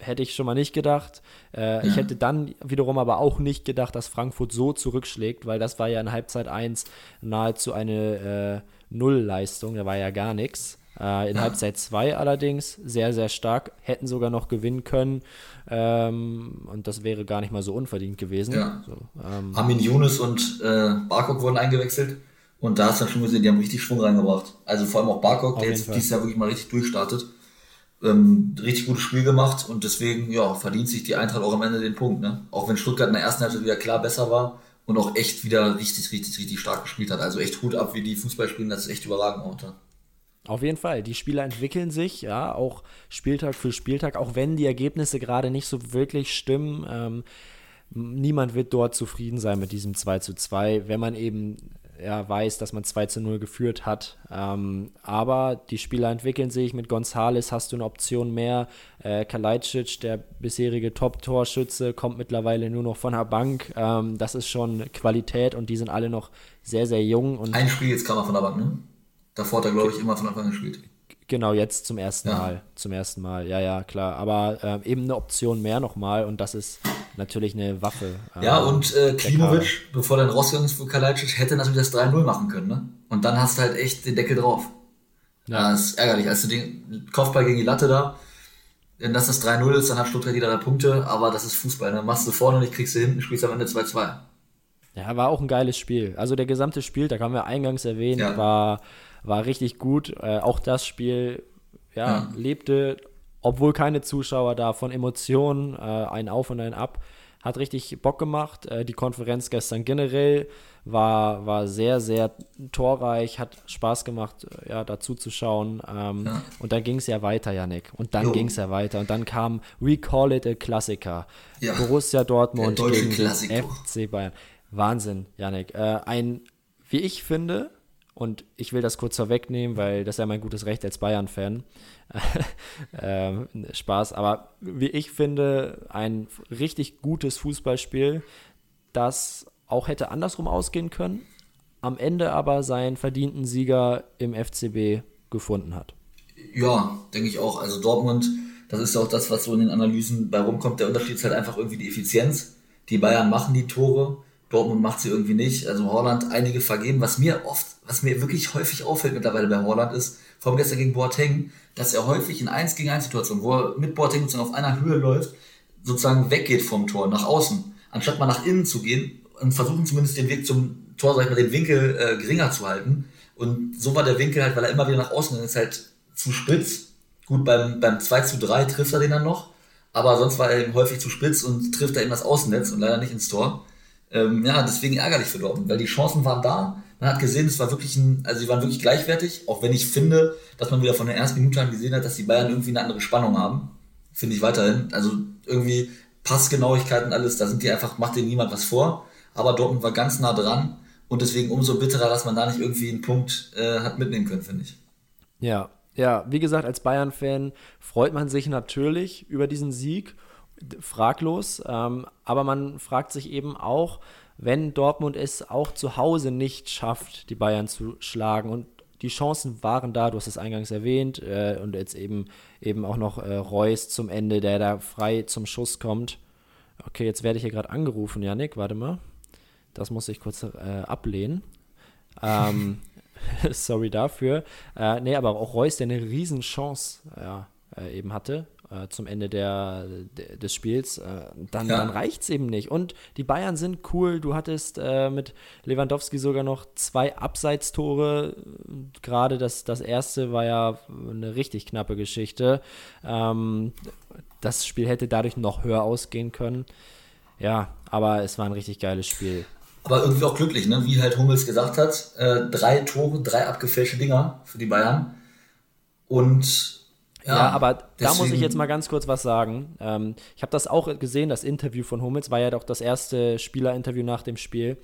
Speaker 2: hätte ich schon mal nicht gedacht. Äh, ja. Ich hätte dann wiederum aber auch nicht gedacht, dass Frankfurt so zurückschlägt, weil das war ja in Halbzeit 1 nahezu eine äh, Nullleistung, da war ja gar nichts. Äh, in. Halbzeit 2 allerdings sehr, sehr stark, hätten sogar noch gewinnen können ähm, und das wäre gar nicht mal so unverdient gewesen.
Speaker 3: Ja. So, ähm, Armin Younes und äh, Barkok wurden eingewechselt und da hast du dann schon gesehen, die haben richtig Schwung reingebracht. Also vor allem auch Barkok, der jetzt dieses Jahr wirklich mal richtig durchstartet. Ähm, richtig gutes Spiel gemacht und deswegen ja, verdient sich die Eintracht auch am Ende den Punkt. Ne? Auch wenn Stuttgart in der ersten Halbzeit wieder klar besser war, und auch echt wieder richtig, richtig, richtig stark gespielt hat. Also echt Hut ab, wie die Fußball spielen, das ist echt überragend momentan.
Speaker 2: Auf jeden Fall. Die Spieler entwickeln sich, ja, auch Spieltag für Spieltag, auch wenn die Ergebnisse gerade nicht so wirklich stimmen. Ähm, niemand wird dort zufrieden sein mit diesem 2 zu 2, wenn man eben ja, weiß, dass man 2 zu 0 geführt hat. Ähm, aber die Spieler entwickeln sich. Mit Gonzales hast du eine Option mehr. Äh, Kalajdzic, der bisherige Top-Torschütze, kommt mittlerweile nur noch von der Bank. Ähm, das ist schon Qualität und die sind alle noch sehr, sehr jung. Und
Speaker 3: Ein Spiel jetzt kam er von der Bank, ne? Davor hat er, glaube ich, immer von Anfang an gespielt.
Speaker 2: Genau, jetzt zum ersten ja. Mal. Zum ersten Mal, ja, ja, klar. Aber äh, eben eine Option mehr nochmal und das ist natürlich eine Waffe.
Speaker 3: Äh, ja, und äh, Klimovic, bevor dann rausgegangen ist für Kalajdzic, hätte natürlich das 3-0 machen können, ne? Und dann hast du halt echt den Deckel drauf. Ja. Das ist ärgerlich. Als du den Kopfball gegen die Latte da, wenn das das 3-0 ist, dann hat Stuttgart wieder drei Punkte, aber das ist Fußball. Dann ne? machst du vorne nicht, kriegst du hinten, spielst am Ende 2-2.
Speaker 2: Ja, war auch ein geiles Spiel. Also der gesamte Spiel, da haben wir eingangs erwähnt, ja. war, war richtig gut. Äh, auch das Spiel ja, ja, lebte, obwohl keine Zuschauer da, von Emotionen, äh, ein Auf und ein Ab. Hat richtig Bock gemacht. Äh, die Konferenz gestern generell war, war sehr, sehr torreich, hat Spaß gemacht, äh, ja, dazu zu schauen. Ähm, ja. Und dann ging es ja weiter, Yannick. Und dann ging es ja weiter. Und dann kam We Call It a Klassiker. Borussia Dortmund gegen FC Bayern. Wahnsinn, Yannick. Äh, ein, wie ich finde, und ich will das kurz vorwegnehmen, weil das ist ja mein gutes Recht als Bayern-Fan. ähm, Spaß, aber wie ich finde, ein richtig gutes Fußballspiel, das auch hätte andersrum ausgehen können, am Ende aber seinen verdienten Sieger im FCB gefunden hat.
Speaker 3: Ja, denke ich auch. Also Dortmund, das ist ja auch das, was so in den Analysen bei rumkommt. Der Unterschied ist halt einfach irgendwie die Effizienz. Die Bayern machen die Tore, Dortmund macht sie irgendwie nicht. Also Holland einige vergeben. Was mir oft, was mir wirklich häufig auffällt mittlerweile bei Holland ist, vor allem gestern gegen Boateng, dass er häufig in 1 gegen 1 Situationen, wo er mit Boateng sozusagen auf einer Höhe läuft, sozusagen weggeht vom Tor, nach außen, anstatt mal nach innen zu gehen und versuchen zumindest den Weg zum Tor, sag ich mal, den Winkel äh, geringer zu halten. Und so war der Winkel halt, weil er immer wieder nach außen ist, halt zu spitz. Gut, beim, beim 2 zu 3 trifft er den dann noch, aber sonst war er eben häufig zu spitz und trifft er eben das Außennetz und leider nicht ins Tor. Ähm, ja, deswegen ärgerlich für Dortmund, weil die Chancen waren da. Man hat gesehen, es war wirklich ein, also sie waren wirklich gleichwertig, auch wenn ich finde, dass man wieder von der ersten Minute an gesehen hat, dass die Bayern irgendwie eine andere Spannung haben. Finde ich weiterhin. Also irgendwie Passgenauigkeiten, alles, da sind die einfach, macht denen niemand was vor. Aber Dortmund war ganz nah dran und deswegen umso bitterer, dass man da nicht irgendwie einen Punkt äh, hat mitnehmen können, finde ich.
Speaker 2: Ja, ja, wie gesagt, als Bayern-Fan freut man sich natürlich über diesen Sieg fraglos. Ähm, aber man fragt sich eben auch, wenn Dortmund es auch zu Hause nicht schafft, die Bayern zu schlagen und die Chancen waren da, du hast es eingangs erwähnt, äh, und jetzt eben, eben auch noch äh, Reus zum Ende, der da frei zum Schuss kommt. Okay, jetzt werde ich hier gerade angerufen, Janik, warte mal. Das muss ich kurz äh, ablehnen. Ähm, sorry dafür. Äh, nee, aber auch Reus, der eine Riesenchance ja, äh, eben hatte, äh, zum Ende der, de, des Spiels, äh, dann, ja. dann reicht es eben nicht. Und die Bayern sind cool. Du hattest äh, mit Lewandowski sogar noch zwei Abseitstore. Gerade das, das erste war ja eine richtig knappe Geschichte. Ähm, das Spiel hätte dadurch noch höher ausgehen können. Ja, aber es war ein richtig geiles Spiel.
Speaker 3: Aber irgendwie auch glücklich, ne? wie halt Hummels gesagt hat. Äh, drei Tore, drei abgefälschte Dinger für die Bayern. Und
Speaker 2: ja, ja aber deswegen. da muss ich jetzt mal ganz kurz was sagen. Ähm, ich habe das auch gesehen, das Interview von Hummels war ja doch das erste Spielerinterview nach dem Spiel.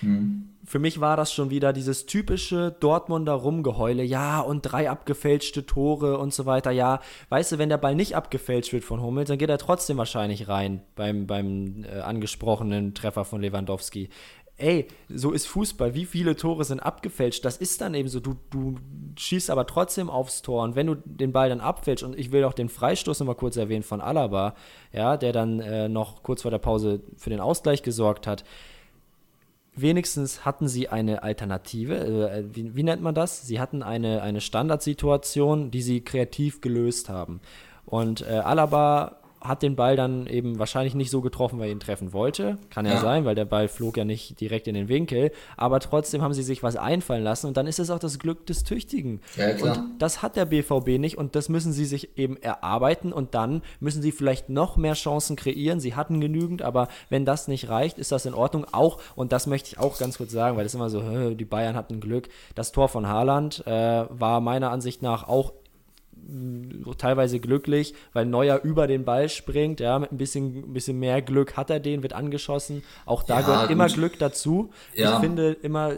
Speaker 2: Hm. Für mich war das schon wieder dieses typische Dortmunder Rumgeheule. Ja, und drei abgefälschte Tore und so weiter. Ja, weißt du, wenn der Ball nicht abgefälscht wird von Hummels, dann geht er trotzdem wahrscheinlich rein beim, beim äh, angesprochenen Treffer von Lewandowski ey, so ist Fußball. Wie viele Tore sind abgefälscht? Das ist dann eben so. Du, du schießt aber trotzdem aufs Tor. Und wenn du den Ball dann abfälscht, und ich will auch den Freistoß nochmal kurz erwähnen von Alaba, ja, der dann äh, noch kurz vor der Pause für den Ausgleich gesorgt hat. Wenigstens hatten sie eine Alternative. Äh, wie, wie nennt man das? Sie hatten eine, eine Standardsituation, die sie kreativ gelöst haben. Und äh, Alaba hat den Ball dann eben wahrscheinlich nicht so getroffen, weil er ihn treffen wollte. Kann ja, ja, sein, weil der Ball flog ja nicht direkt in den Winkel. Aber trotzdem haben sie sich was einfallen lassen und dann ist es auch das Glück des Tüchtigen. Ja, klar. Und das hat der BVB nicht und das müssen sie sich eben erarbeiten und dann müssen sie vielleicht noch mehr Chancen kreieren. Sie hatten genügend, aber wenn das nicht reicht, ist das in Ordnung. Auch, und das möchte ich auch ganz kurz sagen, weil das immer so, die Bayern hatten Glück. Das Tor von Haaland äh, war meiner Ansicht nach auch teilweise glücklich, weil Neuer über den Ball springt, ja, mit ein bisschen, ein bisschen mehr Glück hat er den, wird angeschossen. Auch da ja, gehört gut. immer Glück dazu. Ja. Ich finde immer,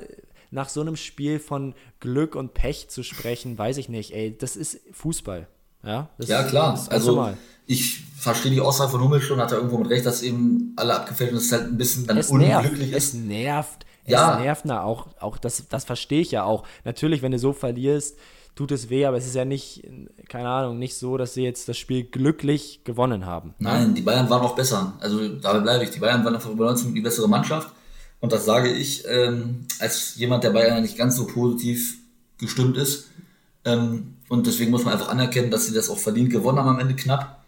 Speaker 2: nach so einem Spiel von Glück und Pech zu sprechen, weiß ich nicht, ey, das ist Fußball. Ja,
Speaker 3: ja klar. also normal. ich verstehe die Aussage von Hummel schon, hat er irgendwo mit recht, dass eben alle abgefällt und es halt ein bisschen dann
Speaker 2: es unglücklich nervt, ist. Es nervt. Ja. Es nervt na auch, auch das, das verstehe ich ja auch. Natürlich, wenn du so verlierst, tut es weh, aber es ist ja nicht, keine Ahnung, nicht so, dass sie jetzt das Spiel glücklich gewonnen haben.
Speaker 3: Nein, die Bayern waren auch besser. Also dabei bleibe ich. Die Bayern waren einfach über 19 die bessere Mannschaft. Und das sage ich ähm, als jemand, der Bayern nicht ganz so positiv gestimmt ist. Ähm, und deswegen muss man einfach anerkennen, dass sie das auch verdient gewonnen haben am Ende knapp.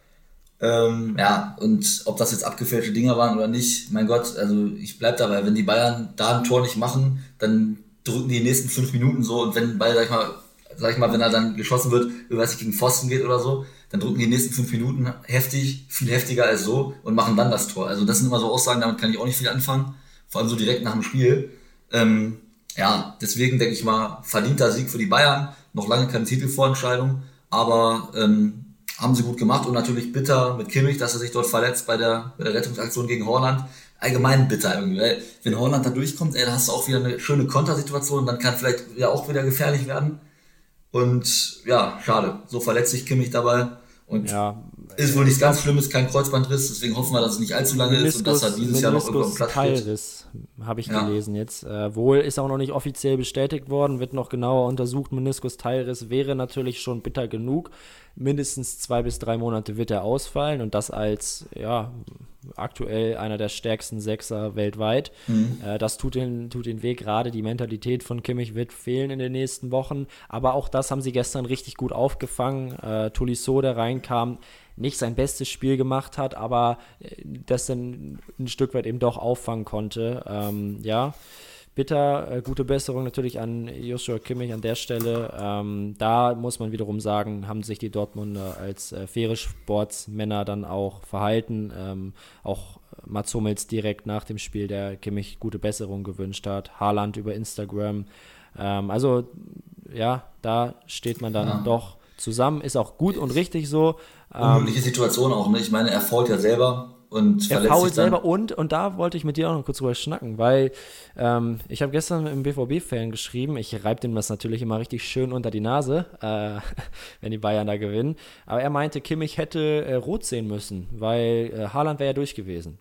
Speaker 3: Ähm, ja, und ob das jetzt abgefälschte Dinger waren oder nicht, mein Gott, also ich bleib dabei, wenn die Bayern da ein Tor nicht machen, dann drücken die, die nächsten fünf Minuten so und wenn Ball, sag ich mal, sag ich mal, wenn er dann geschossen wird, weiß ich, gegen Pfosten geht oder so, dann drücken die nächsten fünf Minuten heftig, viel heftiger als so und machen dann das Tor. Also das sind immer so Aussagen, damit kann ich auch nicht viel anfangen, vor allem so direkt nach dem Spiel. Ähm, ja, deswegen denke ich mal, verdienter Sieg für die Bayern, noch lange keine Titelvorentscheidung, aber ähm, haben sie gut gemacht und natürlich bitter mit Kimmich, dass er sich dort verletzt bei der, bei der Rettungsaktion gegen Holland. Allgemein bitter irgendwie, weil wenn Holland da durchkommt, ey, da hast du auch wieder eine schöne Kontersituation und dann kann vielleicht ja auch wieder gefährlich werden. Und ja, schade. So verletzt sich Kimmich dabei. Und ja, ist wohl nichts ganz Schlimmes, kein Kreuzbandriss, deswegen hoffen wir, dass es nicht allzu lange Meniskus, ist und dass er dieses Jahr noch irgendwo Platz
Speaker 2: Teilriss, habe ich ja. gelesen jetzt. Äh, wohl ist auch noch nicht offiziell bestätigt worden, wird noch genauer untersucht. Meniskus Teilriss wäre natürlich schon bitter genug. Mindestens zwei bis drei Monate wird er ausfallen und das als ja aktuell einer der stärksten Sechser weltweit. Mhm. Äh, das tut den, tut den Weg gerade. Die Mentalität von Kimmich wird fehlen in den nächsten Wochen. Aber auch das haben sie gestern richtig gut aufgefangen. Äh, Tolisso, der reinkam, nicht sein bestes Spiel gemacht hat, aber äh, das dann ein Stück weit eben doch auffangen konnte. Ähm, ja bitter. Äh, gute Besserung natürlich an Joshua Kimmich an der Stelle. Ähm, da muss man wiederum sagen, haben sich die Dortmunder als äh, faire Sportsmänner dann auch verhalten. Ähm, auch Mats Hummels direkt nach dem Spiel, der Kimmich gute Besserung gewünscht hat. Haaland über Instagram. Ähm, also ja, da steht man dann ja. doch zusammen. Ist auch gut und richtig so.
Speaker 3: Unmögliche Situation auch. Ne? Ich meine, er fault ja selber und
Speaker 2: er fault selber und, und da wollte ich mit dir auch noch kurz drüber schnacken, weil ähm, ich habe gestern im BVB-Fan geschrieben, ich reibe dem das natürlich immer richtig schön unter die Nase, äh, wenn die Bayern da gewinnen, aber er meinte, Kimmich hätte äh, rot sehen müssen, weil äh, Haaland wäre ja durch gewesen.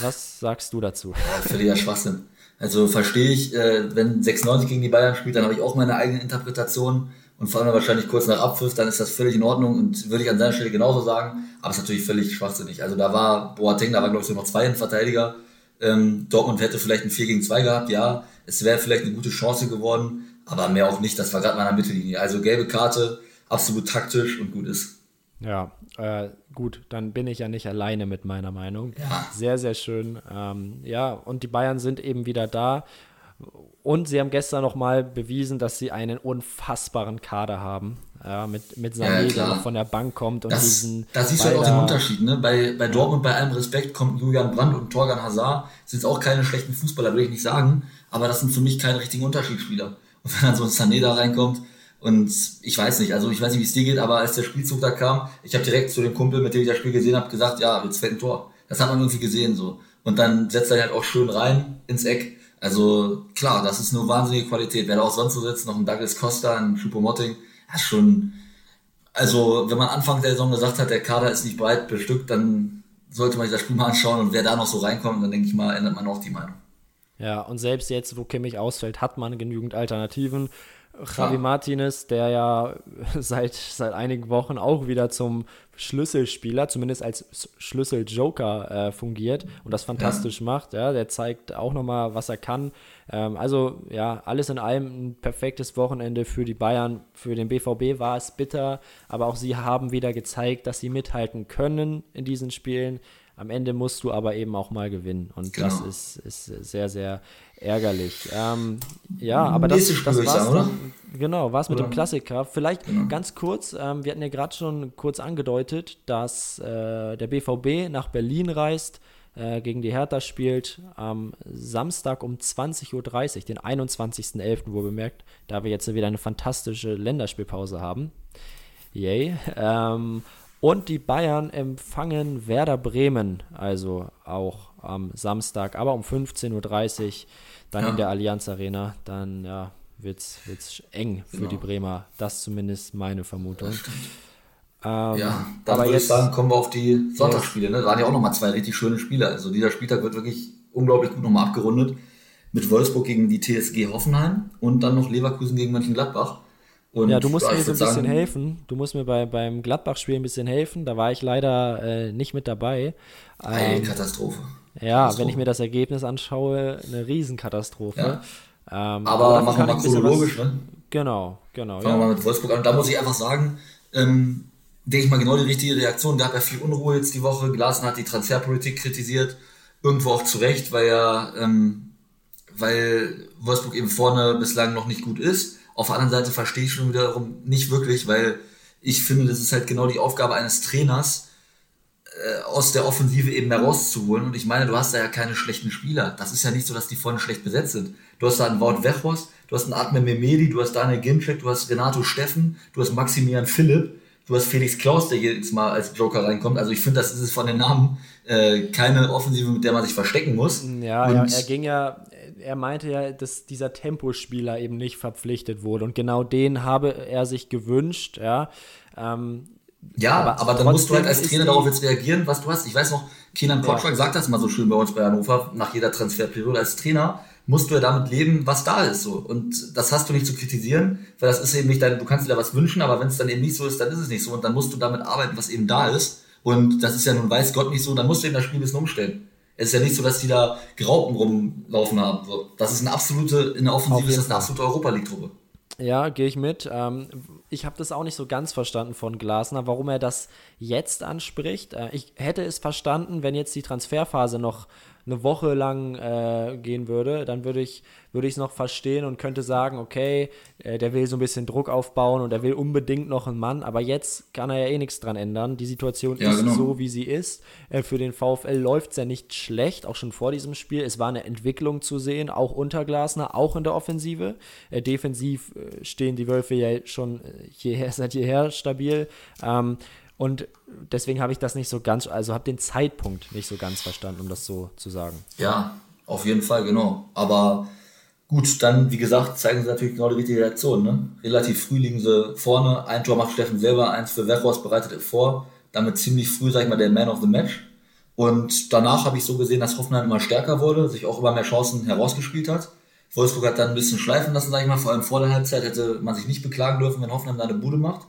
Speaker 2: Was sagst du dazu?
Speaker 3: Ja, völliger Schwachsinn. Also verstehe ich, äh, wenn 96 gegen die Bayern spielt, dann habe ich auch meine eigene Interpretation und vor allem wahrscheinlich kurz nach Abpfiff, dann ist das völlig in Ordnung und würde ich an seiner Stelle genauso sagen, aber es ist natürlich völlig schwachsinnig. Also da war Boateng, da war glaube ich noch zwei Innenverteidiger. Ähm, Dortmund hätte vielleicht ein 4 gegen 2 gehabt, ja, es wäre vielleicht eine gute Chance geworden, aber mehr auch nicht, das war gerade mal an der Mittellinie. Also gelbe Karte, absolut taktisch und gut ist.
Speaker 2: Ja, äh, gut, dann bin ich ja nicht alleine mit meiner Meinung. Ja. Sehr, sehr schön. Ähm, ja, und die Bayern sind eben wieder da. Und sie haben gestern nochmal bewiesen, dass sie einen unfassbaren Kader haben. Ja, mit, mit Sané, ja, der noch von der Bank kommt und
Speaker 3: das,
Speaker 2: diesen.
Speaker 3: Da siehst du halt auch den Unterschied, ne? Bei, bei Dortmund, bei allem Respekt, kommt Julian Brandt und Torgan Hazard. Sind auch keine schlechten Fußballer, will ich nicht sagen. Aber das sind für mich keine richtigen Unterschiedsspieler. Und wenn dann so ein Sané da reinkommt, und ich weiß nicht, also ich weiß nicht, wie es dir geht, aber als der Spielzug da kam, ich habe direkt zu dem Kumpel, mit dem ich das Spiel gesehen habe, gesagt, ja, jetzt fällt ein Tor. Das hat man irgendwie gesehen so. Und dann setzt er halt auch schön rein ins Eck. Also klar, das ist eine wahnsinnige Qualität. Wer da auch sonst so sitzt, noch ein Douglas Costa, ein Choupo-Moting, das schon, also wenn man Anfang der Saison gesagt hat, der Kader ist nicht breit bestückt, dann sollte man sich das Spiel mal anschauen und wer da noch so reinkommt, dann denke ich mal, ändert man auch die Meinung.
Speaker 2: Ja, und selbst jetzt, wo Kimmich ausfällt, hat man genügend Alternativen. Javi Martinez, der ja seit, seit einigen Wochen auch wieder zum Schlüsselspieler, zumindest als Schlüsseljoker äh, fungiert und das fantastisch ja. macht. Ja, der zeigt auch nochmal, was er kann. Ähm, also ja, alles in allem ein perfektes Wochenende für die Bayern. Für den BVB war es bitter, aber auch sie haben wieder gezeigt, dass sie mithalten können in diesen Spielen. Am Ende musst du aber eben auch mal gewinnen. Und genau. das ist, ist sehr, sehr ärgerlich. Ähm, ja, aber das, das war's. Sagen, oder? Genau, war es mit dem Klassiker. Vielleicht genau. ganz kurz, ähm, wir hatten ja gerade schon kurz angedeutet, dass äh, der BVB nach Berlin reist, äh, gegen die Hertha spielt, am Samstag um 20.30 Uhr, den 21.11. wo bemerkt, da wir jetzt wieder eine fantastische Länderspielpause haben. Yay. Ähm, und die Bayern empfangen Werder Bremen, also auch am Samstag, aber um 15.30 Uhr dann ja. in der Allianz Arena. Dann ja, wird es eng für genau. die Bremer. Das zumindest meine Vermutung.
Speaker 3: Ähm, ja, dann würde ich sagen, kommen wir auf die Sonntagsspiele. Ne? Da waren ja auch nochmal zwei richtig schöne Spiele. Also dieser Spieltag wird wirklich unglaublich gut nochmal abgerundet. Mit Wolfsburg gegen die TSG Hoffenheim und dann noch Leverkusen gegen Mönchengladbach.
Speaker 2: Und ja, du musst mir so ein bisschen helfen. Du musst mir bei, beim Gladbach-Spiel ein bisschen helfen. Da war ich leider äh, nicht mit dabei.
Speaker 3: Eine ähm, Katastrophe.
Speaker 2: Ja, Katastrophe. wenn ich mir das Ergebnis anschaue, eine Riesenkatastrophe. Ja.
Speaker 3: Ähm, aber, machen wir mal chronologisch,
Speaker 2: was, ne? Genau, genau.
Speaker 3: Fangen wir ja. mal mit Wolfsburg an. Da muss ich einfach sagen, ähm, denke ich mal, genau die richtige Reaktion. Gab ja viel Unruhe jetzt die Woche. Glasner hat die Transferpolitik kritisiert, irgendwo auch zu Recht, weil ja, ähm, weil Wolfsburg eben vorne bislang noch nicht gut ist. Auf der anderen Seite verstehe ich schon wiederum nicht wirklich, weil ich finde, das ist halt genau die Aufgabe eines Trainers, äh, aus der Offensive eben herauszuholen. Und ich meine, du hast da ja keine schlechten Spieler. Das ist ja nicht so, dass die vorne schlecht besetzt sind. Du hast da einen Wout Wechhorst, du hast einen Admir Memedi, du hast Daniel Ginczek, du hast Renato Steffen, du hast Maximilian Philipp, du hast Felix Klaus, der jetzt mal als Joker reinkommt. Also ich finde, das ist es von den Namen äh, keine Offensive, mit der man sich verstecken muss.
Speaker 2: Ja, ja, er ging ja, er meinte ja, dass dieser Tempospieler eben nicht verpflichtet wurde. Und genau den habe er sich gewünscht, ja. Ähm,
Speaker 3: ja, aber, aber dann musst du halt als Trainer darauf jetzt reagieren, was du hast. Ich weiß noch, Kenan Kotschak ja. sagt das mal so schön bei uns bei Hannover, nach jeder Transferperiode. Als Trainer musst du ja damit leben, was da ist. So. Und das hast du nicht zu kritisieren, weil das ist eben nicht dein, du kannst dir da was wünschen, aber wenn es dann eben nicht so ist, dann ist es nicht so. Und dann musst du damit arbeiten, was eben da ist. Und das ist ja nun weiß Gott nicht so, dann musst du eben das Spiel ein bisschen umstellen. Es ist ja nicht so, dass die da Graupen rumlaufen haben. So. Das ist eine absolute, in der Offensive ist das eine absolute Europa League-Truppe.
Speaker 2: Ja, gehe ich mit. Ähm, ich habe das auch nicht so ganz verstanden von Glasner, warum er das jetzt anspricht. Äh, ich hätte es verstanden, wenn jetzt die Transferphase noch eine Woche lang äh, gehen würde, dann würde ich würde ich es noch verstehen und könnte sagen, okay, äh, der will so ein bisschen Druck aufbauen und er will unbedingt noch einen Mann, aber jetzt kann er ja eh nichts dran ändern. Die Situation ja, ist genau. so, wie sie ist. Äh, für den VfL läuft es ja nicht schlecht, auch schon vor diesem Spiel. Es war eine Entwicklung zu sehen, auch unter Glasner, auch in der Offensive. Äh, defensiv äh, stehen die Wölfe ja schon äh, jeher, seit jeher stabil. Ähm, und deswegen habe ich das nicht so ganz, also habe den Zeitpunkt nicht so ganz verstanden, um das so zu sagen.
Speaker 3: Ja, auf jeden Fall, genau. Aber gut, dann, wie gesagt, zeigen sie natürlich genau die richtige Reaktion. Ne? Relativ früh liegen sie vorne. Ein Tor macht Steffen selber, eins für Wechhorst bereitet er vor. Damit ziemlich früh, sag ich mal, der Man of the Match. Und danach habe ich so gesehen, dass Hoffenheim immer stärker wurde, sich auch immer mehr Chancen herausgespielt hat. Wolfsburg hat dann ein bisschen schleifen lassen, sag ich mal, vor allem vor der Halbzeit hätte man sich nicht beklagen dürfen, wenn Hoffenheim da eine Bude macht.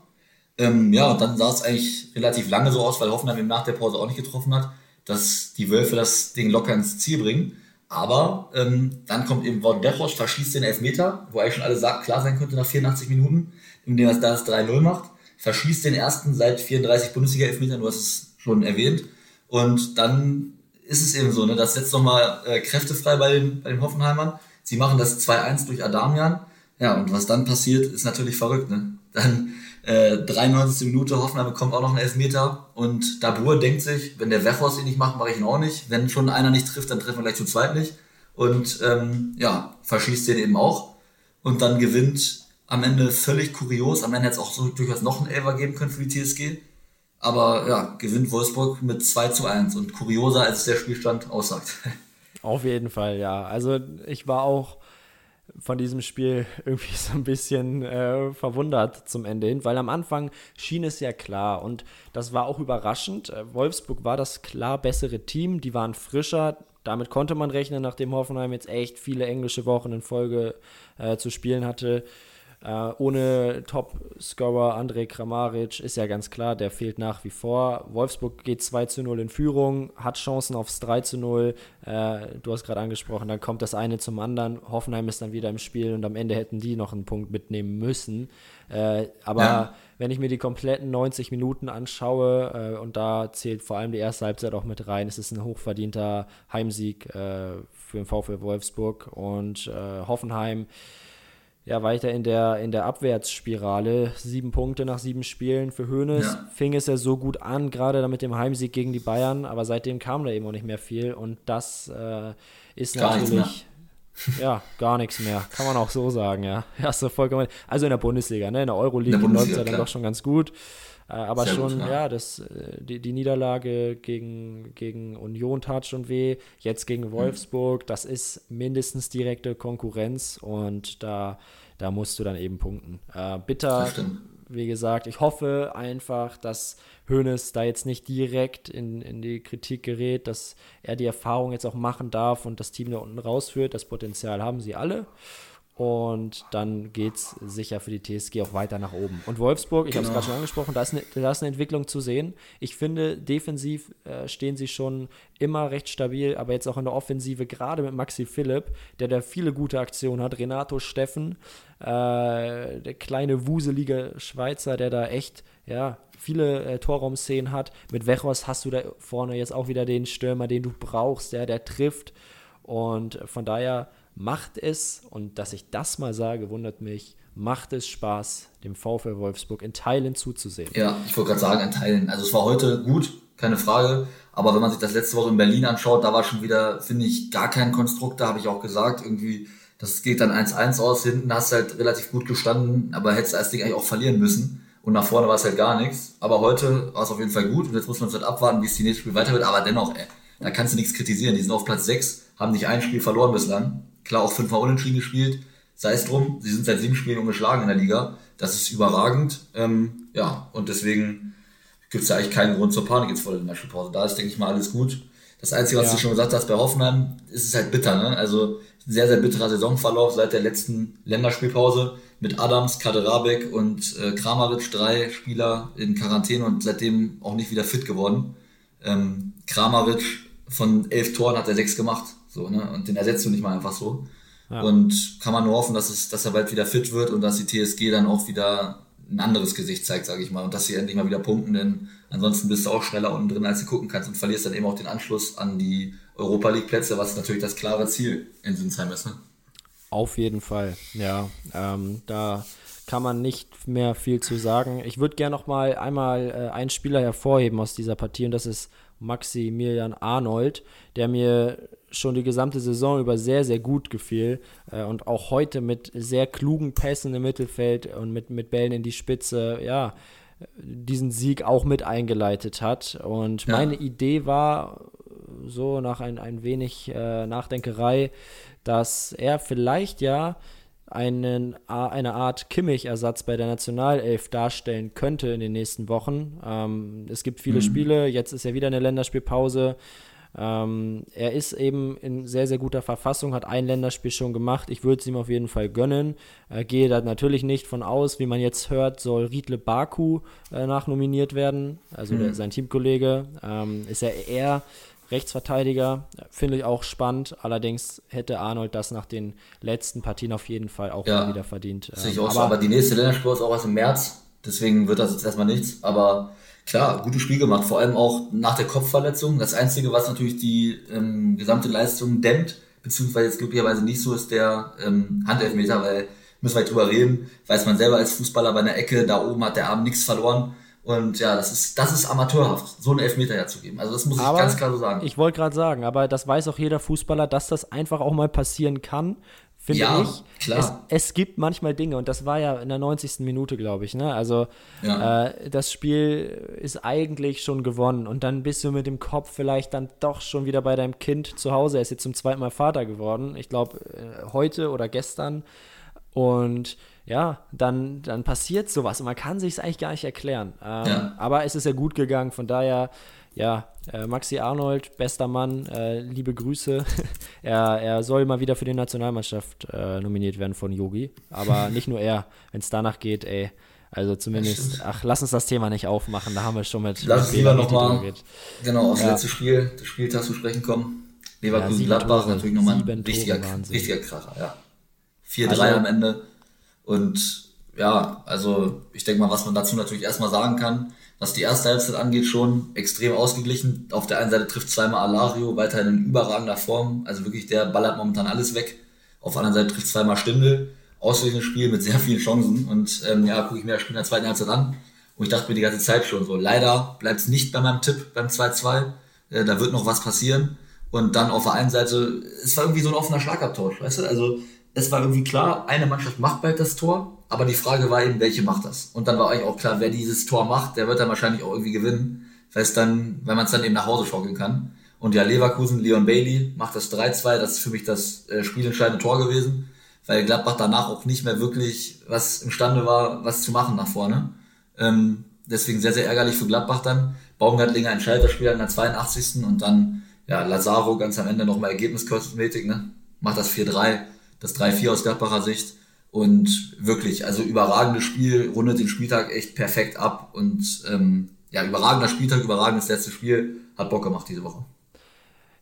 Speaker 3: Ähm, ja, und dann sah es eigentlich relativ lange so aus, weil Hoffenheim eben nach der Pause auch nicht getroffen hat, dass die Wölfe das Ding locker ins Ziel bringen. Aber ähm, dann kommt eben Wout Dechos, verschießt den Elfmeter, wo eigentlich schon alle sagt, klar sein könnte nach 84 Minuten, indem er das 3-0 macht. Verschießt den ersten seit 34 Bundesliga-Elfmetern, du hast es schon erwähnt. Und dann ist es eben so, ne, das setzt nochmal äh, Kräfte frei bei den, bei den Hoffenheimern. Sie machen das 2-1 durch Adamian. Ja, und was dann passiert, ist natürlich verrückt. Ne? Dann äh, 93. Minute, Hoffenheim bekommt auch noch einen Elfmeter und Dabur denkt sich, wenn der Wechhorst ihn nicht macht, mache ich ihn auch nicht. Wenn schon einer nicht trifft, dann treffen wir gleich zu zweit nicht. Und ähm, ja, verschießt den eben auch. Und dann gewinnt am Ende völlig kurios. Am Ende hätte es auch so durchaus noch einen Elfer geben können für die TSG. Aber ja, gewinnt Wolfsburg mit 2 zu 1 und kurioser als der Spielstand aussagt.
Speaker 2: Auf jeden Fall, ja. Also ich war auch von diesem Spiel irgendwie so ein bisschen äh, verwundert zum Ende hin, weil am Anfang schien es ja klar und das war auch überraschend. Äh, Wolfsburg war das klar bessere Team, die waren frischer. Damit konnte man rechnen, nachdem Hoffenheim jetzt echt viele englische Wochen in Folge äh, zu spielen hatte. Uh, ohne Top-Scorer Andrej Kramaric ist ja ganz klar, der fehlt nach wie vor. Wolfsburg geht 2 zu 0 in Führung, hat Chancen aufs 3 zu 0. Uh, du hast gerade angesprochen, dann kommt das eine zum anderen. Hoffenheim ist dann wieder im Spiel und am Ende hätten die noch einen Punkt mitnehmen müssen. Uh, aber ja. wenn ich mir die kompletten 90 Minuten anschaue, und da zählt vor allem die erste Halbzeit auch mit rein, es ist ein hochverdienter Heimsieg für den VfL Wolfsburg und Hoffenheim ja, weiter in der, in der Abwärtsspirale. Sieben Punkte nach sieben Spielen für Hoeneß. Ja. Fing es ja so gut an, gerade mit dem Heimsieg gegen die Bayern, aber seitdem kam da eben auch nicht mehr viel und das äh, ist gar natürlich. ja, gar nichts mehr. Kann man auch so sagen, ja. Hast du vollkommen. Also in der Bundesliga, ne? In der Euroleague läuft es ja dann doch schon ganz gut. Äh, aber Sehr schon, gut, ja, das, äh, die, die Niederlage gegen, gegen Union tat schon weh. Jetzt gegen mhm. Wolfsburg, mhm. das ist mindestens direkte Konkurrenz und da, da musst du dann eben punkten. Äh, bitter, wie gesagt, ich hoffe einfach, dass Hoeneß da jetzt nicht direkt in, in die Kritik gerät, dass er die Erfahrung jetzt auch machen darf und das Team da unten rausführt. Das Potenzial haben sie alle. Und dann geht es sicher für die TSG auch weiter nach oben. Und Wolfsburg, ich genau. habe es gerade schon angesprochen, da ist, eine, da ist eine Entwicklung zu sehen. Ich finde, defensiv äh, stehen sie schon immer recht stabil, aber jetzt auch in der Offensive, gerade mit Maxi Philipp, der da viele gute Aktionen hat. Renato Steffen, äh, der kleine wuselige Schweizer, der da echt, ja, viele äh, Torraumszenen hat. Mit Wechos hast du da vorne jetzt auch wieder den Stürmer, den du brauchst, der, der trifft. Und von daher macht es, und dass ich das mal sage, wundert mich, macht es Spaß, dem VfL Wolfsburg in Teilen zuzusehen.
Speaker 3: Ja, ich wollte gerade sagen, in Teilen. Also es war heute gut, keine Frage. Aber wenn man sich das letzte Woche in Berlin anschaut, da war schon wieder, finde ich, gar kein Konstrukt. Da habe ich auch gesagt, irgendwie, das geht dann 1-1 aus. Hinten hast du halt relativ gut gestanden, aber hättest das Ding eigentlich auch verlieren müssen. Und nach vorne war es halt gar nichts. Aber heute war es auf jeden Fall gut. Und jetzt muss man halt abwarten, wie es die nächste Spiel weiter wird. Aber dennoch, ey, da kannst du nichts kritisieren. Die sind auf Platz 6, haben nicht ein Spiel verloren bislang. Klar, auch fünfmal unentschieden gespielt. Sei es drum, sie sind seit sieben Spielen ungeschlagen in der Liga. Das ist überragend. Ähm, ja, und deswegen gibt es ja eigentlich keinen Grund zur Panik jetzt vor der Länderspielpause. Da ist, denke ich mal, alles gut. Das Einzige, was ja. du schon gesagt hast bei Hoffenheim, ist es halt bitter. Ne? Also ein sehr, sehr bitterer Saisonverlauf seit der letzten Länderspielpause mit Adams, Kaderabek und äh, Kramaric, drei Spieler in Quarantäne und seitdem auch nicht wieder fit geworden. Ähm, Kramaric von elf Toren hat er sechs gemacht. So, ne? Und den ersetzt du nicht mal einfach so. Ja. Und kann man nur hoffen, dass, es, dass er bald wieder fit wird und dass die TSG dann auch wieder ein anderes Gesicht zeigt, sage ich mal, und dass sie endlich mal wieder punkten, denn ansonsten bist du auch schneller unten drin, als du gucken kannst und verlierst dann eben auch den Anschluss an die Europa League Plätze, was natürlich das klare Ziel in Sinsheim ist. Ne?
Speaker 2: Auf jeden Fall, ja. Ähm, da kann man nicht mehr viel zu sagen. Ich würde gerne noch mal einmal äh, einen Spieler hervorheben aus dieser Partie und das ist Maximilian Arnold, der mir schon die gesamte Saison über sehr, sehr gut gefiel äh, und auch heute mit sehr klugen Pässen im Mittelfeld und mit, mit Bällen in die Spitze, ja, diesen Sieg auch mit eingeleitet hat. Und ja. meine Idee war, so nach ein, ein wenig äh, Nachdenkerei, dass er vielleicht ja einen, eine Art Kimmich-Ersatz bei der Nationalelf darstellen könnte in den nächsten Wochen. Ähm, es gibt viele mhm. Spiele, jetzt ist ja wieder eine Länderspielpause. Ähm, er ist eben in sehr, sehr guter Verfassung, hat ein Länderspiel schon gemacht. Ich würde es ihm auf jeden Fall gönnen. Äh, gehe da natürlich nicht von aus, wie man jetzt hört, soll Riedle Baku äh, nachnominiert werden, also mhm. der, sein Teamkollege. Ähm, ist er eher Rechtsverteidiger, finde ich auch spannend. Allerdings hätte Arnold das nach den letzten Partien auf jeden Fall auch ja, wieder verdient.
Speaker 3: Ich auch ähm, aber, so. aber die nächste Länderspiel ist auch was im März, deswegen wird das jetzt erstmal nichts. Aber klar, gutes Spiel gemacht, vor allem auch nach der Kopfverletzung. Das Einzige, was natürlich die ähm, gesamte Leistung dämmt, beziehungsweise jetzt glücklicherweise nicht so ist, der ähm, Handelfmeter, weil müssen wir drüber reden, weiß man selber als Fußballer bei einer Ecke, da oben hat der Arm nichts verloren. Und ja, das ist, das ist amateurhaft, so einen Elfmeter herzugeben. Also das muss ich aber ganz klar so sagen.
Speaker 2: Ich wollte gerade sagen, aber das weiß auch jeder Fußballer, dass das einfach auch mal passieren kann finde ja, ich. Klar. Es, es, gibt manchmal Dinge, und das war ja in der 90. Minute, glaube ich. Ne? Also ja. äh, das Spiel ist eigentlich schon gewonnen. Und dann bist du mit dem Kopf vielleicht dann doch schon wieder bei deinem Kind zu Hause. Er ist jetzt zum zweiten Mal Vater geworden. Ich glaube, äh, heute oder gestern. Und ja, dann, dann passiert sowas. Und man kann sich es eigentlich gar nicht erklären. Ähm, ja. Aber es ist ja gut gegangen. Von daher ja, äh, Maxi Arnold, bester Mann, äh, liebe Grüße. er, er soll mal wieder für die Nationalmannschaft äh, nominiert werden von Yogi. Aber nicht nur er, wenn es danach geht, ey. Also zumindest, ach, lass uns das Thema nicht aufmachen, da haben wir schon mit.
Speaker 3: Lass uns lieber nochmal, genau, aufs ja. letzte Spiel, das Spieltag zu sprechen kommen. Leverkusen ja, Gladbach natürlich nochmal ein richtiger, richtiger Kracher, ja. 4-3 also, am Ende. Und ja, also ich denke mal, was man dazu natürlich erstmal sagen kann, was die erste Halbzeit angeht, schon extrem ausgeglichen. Auf der einen Seite trifft zweimal Alario, weiterhin in überragender Form. Also wirklich, der ballert momentan alles weg. Auf der anderen Seite trifft zweimal Stindel. Ausgeglichenes Spiel mit sehr vielen Chancen. Und ähm, ja, gucke ich mir das Spiel in der zweiten Halbzeit an. Und ich dachte mir die ganze Zeit schon so, leider bleibt es nicht bei meinem Tipp beim 2-2. Äh, da wird noch was passieren. Und dann auf der einen Seite, es war irgendwie so ein offener Schlagabtausch, weißt du? Also es war irgendwie klar, eine Mannschaft macht bald das Tor, aber die Frage war eben, welche macht das? Und dann war eigentlich auch klar, wer dieses Tor macht, der wird dann wahrscheinlich auch irgendwie gewinnen, weil es dann, weil man es dann eben nach Hause schaukeln kann. Und ja, Leverkusen, Leon Bailey macht das 3-2, das ist für mich das äh, spielentscheidende Tor gewesen, weil Gladbach danach auch nicht mehr wirklich was imstande war, was zu machen nach vorne. Ähm, deswegen sehr, sehr ärgerlich für Gladbach dann. Baumgartlinger das Spiel in der 82. und dann, ja, Lazaro ganz am Ende nochmal Ergebniskosmetik, ne? Macht das 4-3 das 3-4 aus Gladbacher Sicht. Und wirklich, also überragendes Spiel, rundet den Spieltag echt perfekt ab. Und ähm, ja, überragender Spieltag, überragendes letztes Spiel. Hat Bock gemacht diese Woche.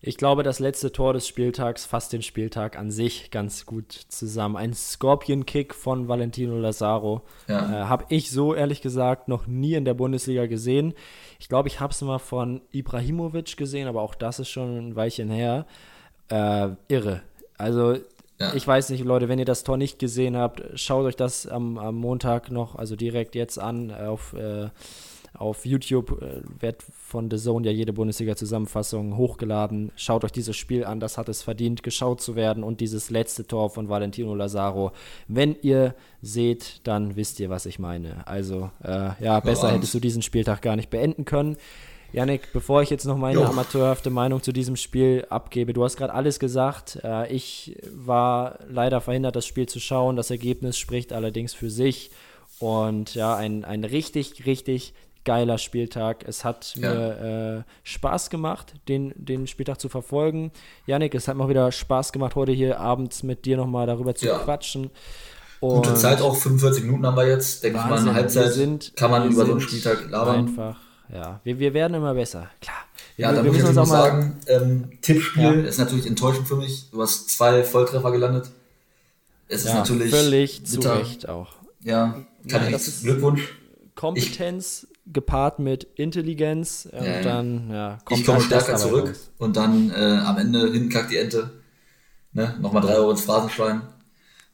Speaker 2: Ich glaube, das letzte Tor des Spieltags fasst den Spieltag an sich ganz gut zusammen. Ein Scorpion-Kick von Valentino Lazaro. Ja. Äh, habe ich so ehrlich gesagt noch nie in der Bundesliga gesehen. Ich glaube, ich habe es mal von Ibrahimovic gesehen, aber auch das ist schon ein Weilchen her. Äh, irre. Also ja. Ich weiß nicht, Leute, wenn ihr das Tor nicht gesehen habt, schaut euch das am, am Montag noch, also direkt jetzt an auf, äh, auf YouTube. Äh, wird von The Zone ja jede Bundesliga-Zusammenfassung hochgeladen. Schaut euch dieses Spiel an, das hat es verdient, geschaut zu werden. Und dieses letzte Tor von Valentino Lazaro. Wenn ihr seht, dann wisst ihr, was ich meine. Also, äh, ja, besser hättest du diesen Spieltag gar nicht beenden können. Janik, bevor ich jetzt noch meine jo. amateurhafte Meinung zu diesem Spiel abgebe, du hast gerade alles gesagt. Äh, ich war leider verhindert, das Spiel zu schauen. Das Ergebnis spricht allerdings für sich. Und ja, ein, ein richtig, richtig geiler Spieltag. Es hat ja. mir äh, Spaß gemacht, den, den Spieltag zu verfolgen. Janik, es hat mir wieder Spaß gemacht, heute hier abends mit dir nochmal darüber zu ja. quatschen.
Speaker 3: Und Gute Zeit auch, 45 Minuten haben wir jetzt. Denke ich mal, eine Halbzeit sind, kann man über so einen Spieltag labern.
Speaker 2: Einfach ja, wir, wir werden immer besser, klar.
Speaker 3: Ja, da muss ich natürlich sagen, ähm, Tippspiel ja. ist natürlich enttäuschend für mich. Du hast zwei Volltreffer gelandet. Es ja, ist natürlich
Speaker 2: völlig bitter. zu Recht auch.
Speaker 3: Ja, kann ja, ich Glückwunsch.
Speaker 2: Kompetenz ich, gepaart mit Intelligenz und ja, dann ja,
Speaker 3: kommt Ich komme stärker zurück raus. und dann äh, am Ende hinten kackt die Ente. Ne? Nochmal drei Euro ins Phrasenschwein und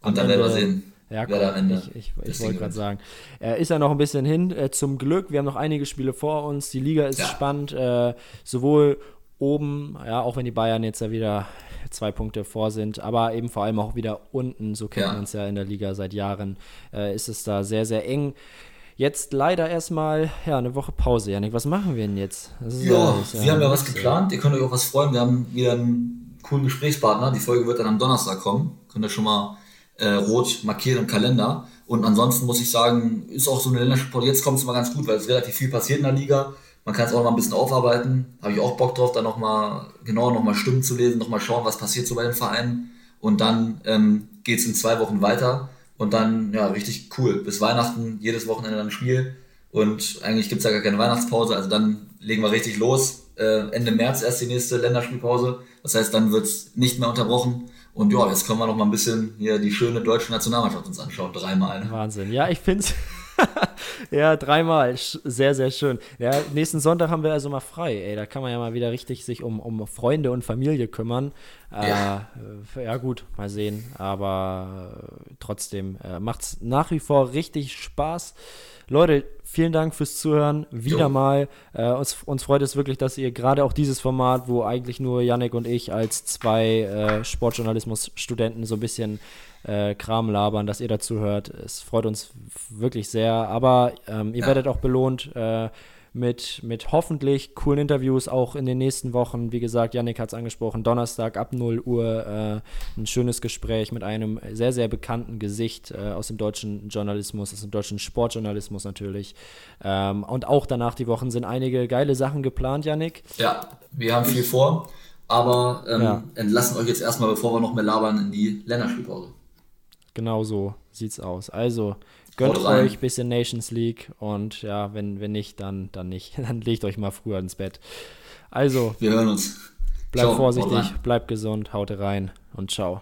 Speaker 3: am dann werden wir sehen.
Speaker 2: Ja, komm, am Ende ich, ich, ich wollte gerade sagen. Er ist ja noch ein bisschen hin. Äh, zum Glück, wir haben noch einige Spiele vor uns. Die Liga ist ja. spannend. Äh, sowohl oben, ja, auch wenn die Bayern jetzt ja wieder zwei Punkte vor sind, aber eben vor allem auch wieder unten, so kennt ja. man es ja in der Liga seit Jahren, äh, ist es da sehr, sehr eng. Jetzt leider erstmal ja, eine Woche Pause, Janik. Was machen wir denn jetzt?
Speaker 3: ja, wir haben ja was geplant. Ihr könnt euch auch was freuen. Wir haben wieder einen coolen Gesprächspartner. Die Folge wird dann am Donnerstag kommen. Könnt ihr schon mal äh, rot markiert im Kalender. Und ansonsten muss ich sagen, ist auch so eine Länderspielpause. Jetzt kommt es immer ganz gut, weil es relativ viel passiert in der Liga. Man kann es auch noch mal ein bisschen aufarbeiten. Habe ich auch Bock drauf, da noch mal genau noch mal Stimmen zu lesen, noch mal schauen, was passiert so bei den Vereinen. Und dann ähm, geht es in zwei Wochen weiter. Und dann, ja, richtig cool. Bis Weihnachten, jedes Wochenende ein Spiel. Und eigentlich gibt es ja gar keine Weihnachtspause. Also dann legen wir richtig los. Äh, Ende März erst die nächste Länderspielpause. Das heißt, dann wird es nicht mehr unterbrochen. Und ja, jetzt können wir noch mal ein bisschen hier die schöne deutsche Nationalmannschaft uns anschauen. Dreimal. Ne?
Speaker 2: Wahnsinn. Ja, ich finde es. ja, dreimal. Sehr, sehr schön. Ja, nächsten Sonntag haben wir also mal frei. Ey, da kann man ja mal wieder richtig sich um, um Freunde und Familie kümmern. Äh, ja. ja, gut, mal sehen. Aber äh, trotzdem äh, macht es nach wie vor richtig Spaß. Leute, vielen Dank fürs Zuhören. Wieder jo. mal. Äh, uns, uns freut es wirklich, dass ihr gerade auch dieses Format, wo eigentlich nur Yannick und ich als zwei äh, Sportjournalismus-Studenten so ein bisschen äh, Kram labern, dass ihr dazu hört. Es freut uns wirklich sehr. Aber ähm, ihr ja. werdet auch belohnt. Äh, mit, mit hoffentlich coolen Interviews auch in den nächsten Wochen. Wie gesagt, Yannick hat es angesprochen, Donnerstag ab 0 Uhr äh, ein schönes Gespräch mit einem sehr, sehr bekannten Gesicht äh, aus dem deutschen Journalismus, aus dem deutschen Sportjournalismus natürlich. Ähm, und auch danach die Wochen sind einige geile Sachen geplant, Yannick.
Speaker 3: Ja, wir haben viel vor, aber ähm, ja. entlassen euch jetzt erstmal, bevor wir noch mehr labern, in die Länderspielpause.
Speaker 2: Genau so sieht's aus. Also, Gönnt euch ein bisschen Nations League und ja, wenn, wenn nicht, dann, dann nicht. Dann legt euch mal früher ins Bett. Also,
Speaker 3: wir hören uns.
Speaker 2: Bleibt ciao, vorsichtig, bleibt gesund, haut rein und ciao.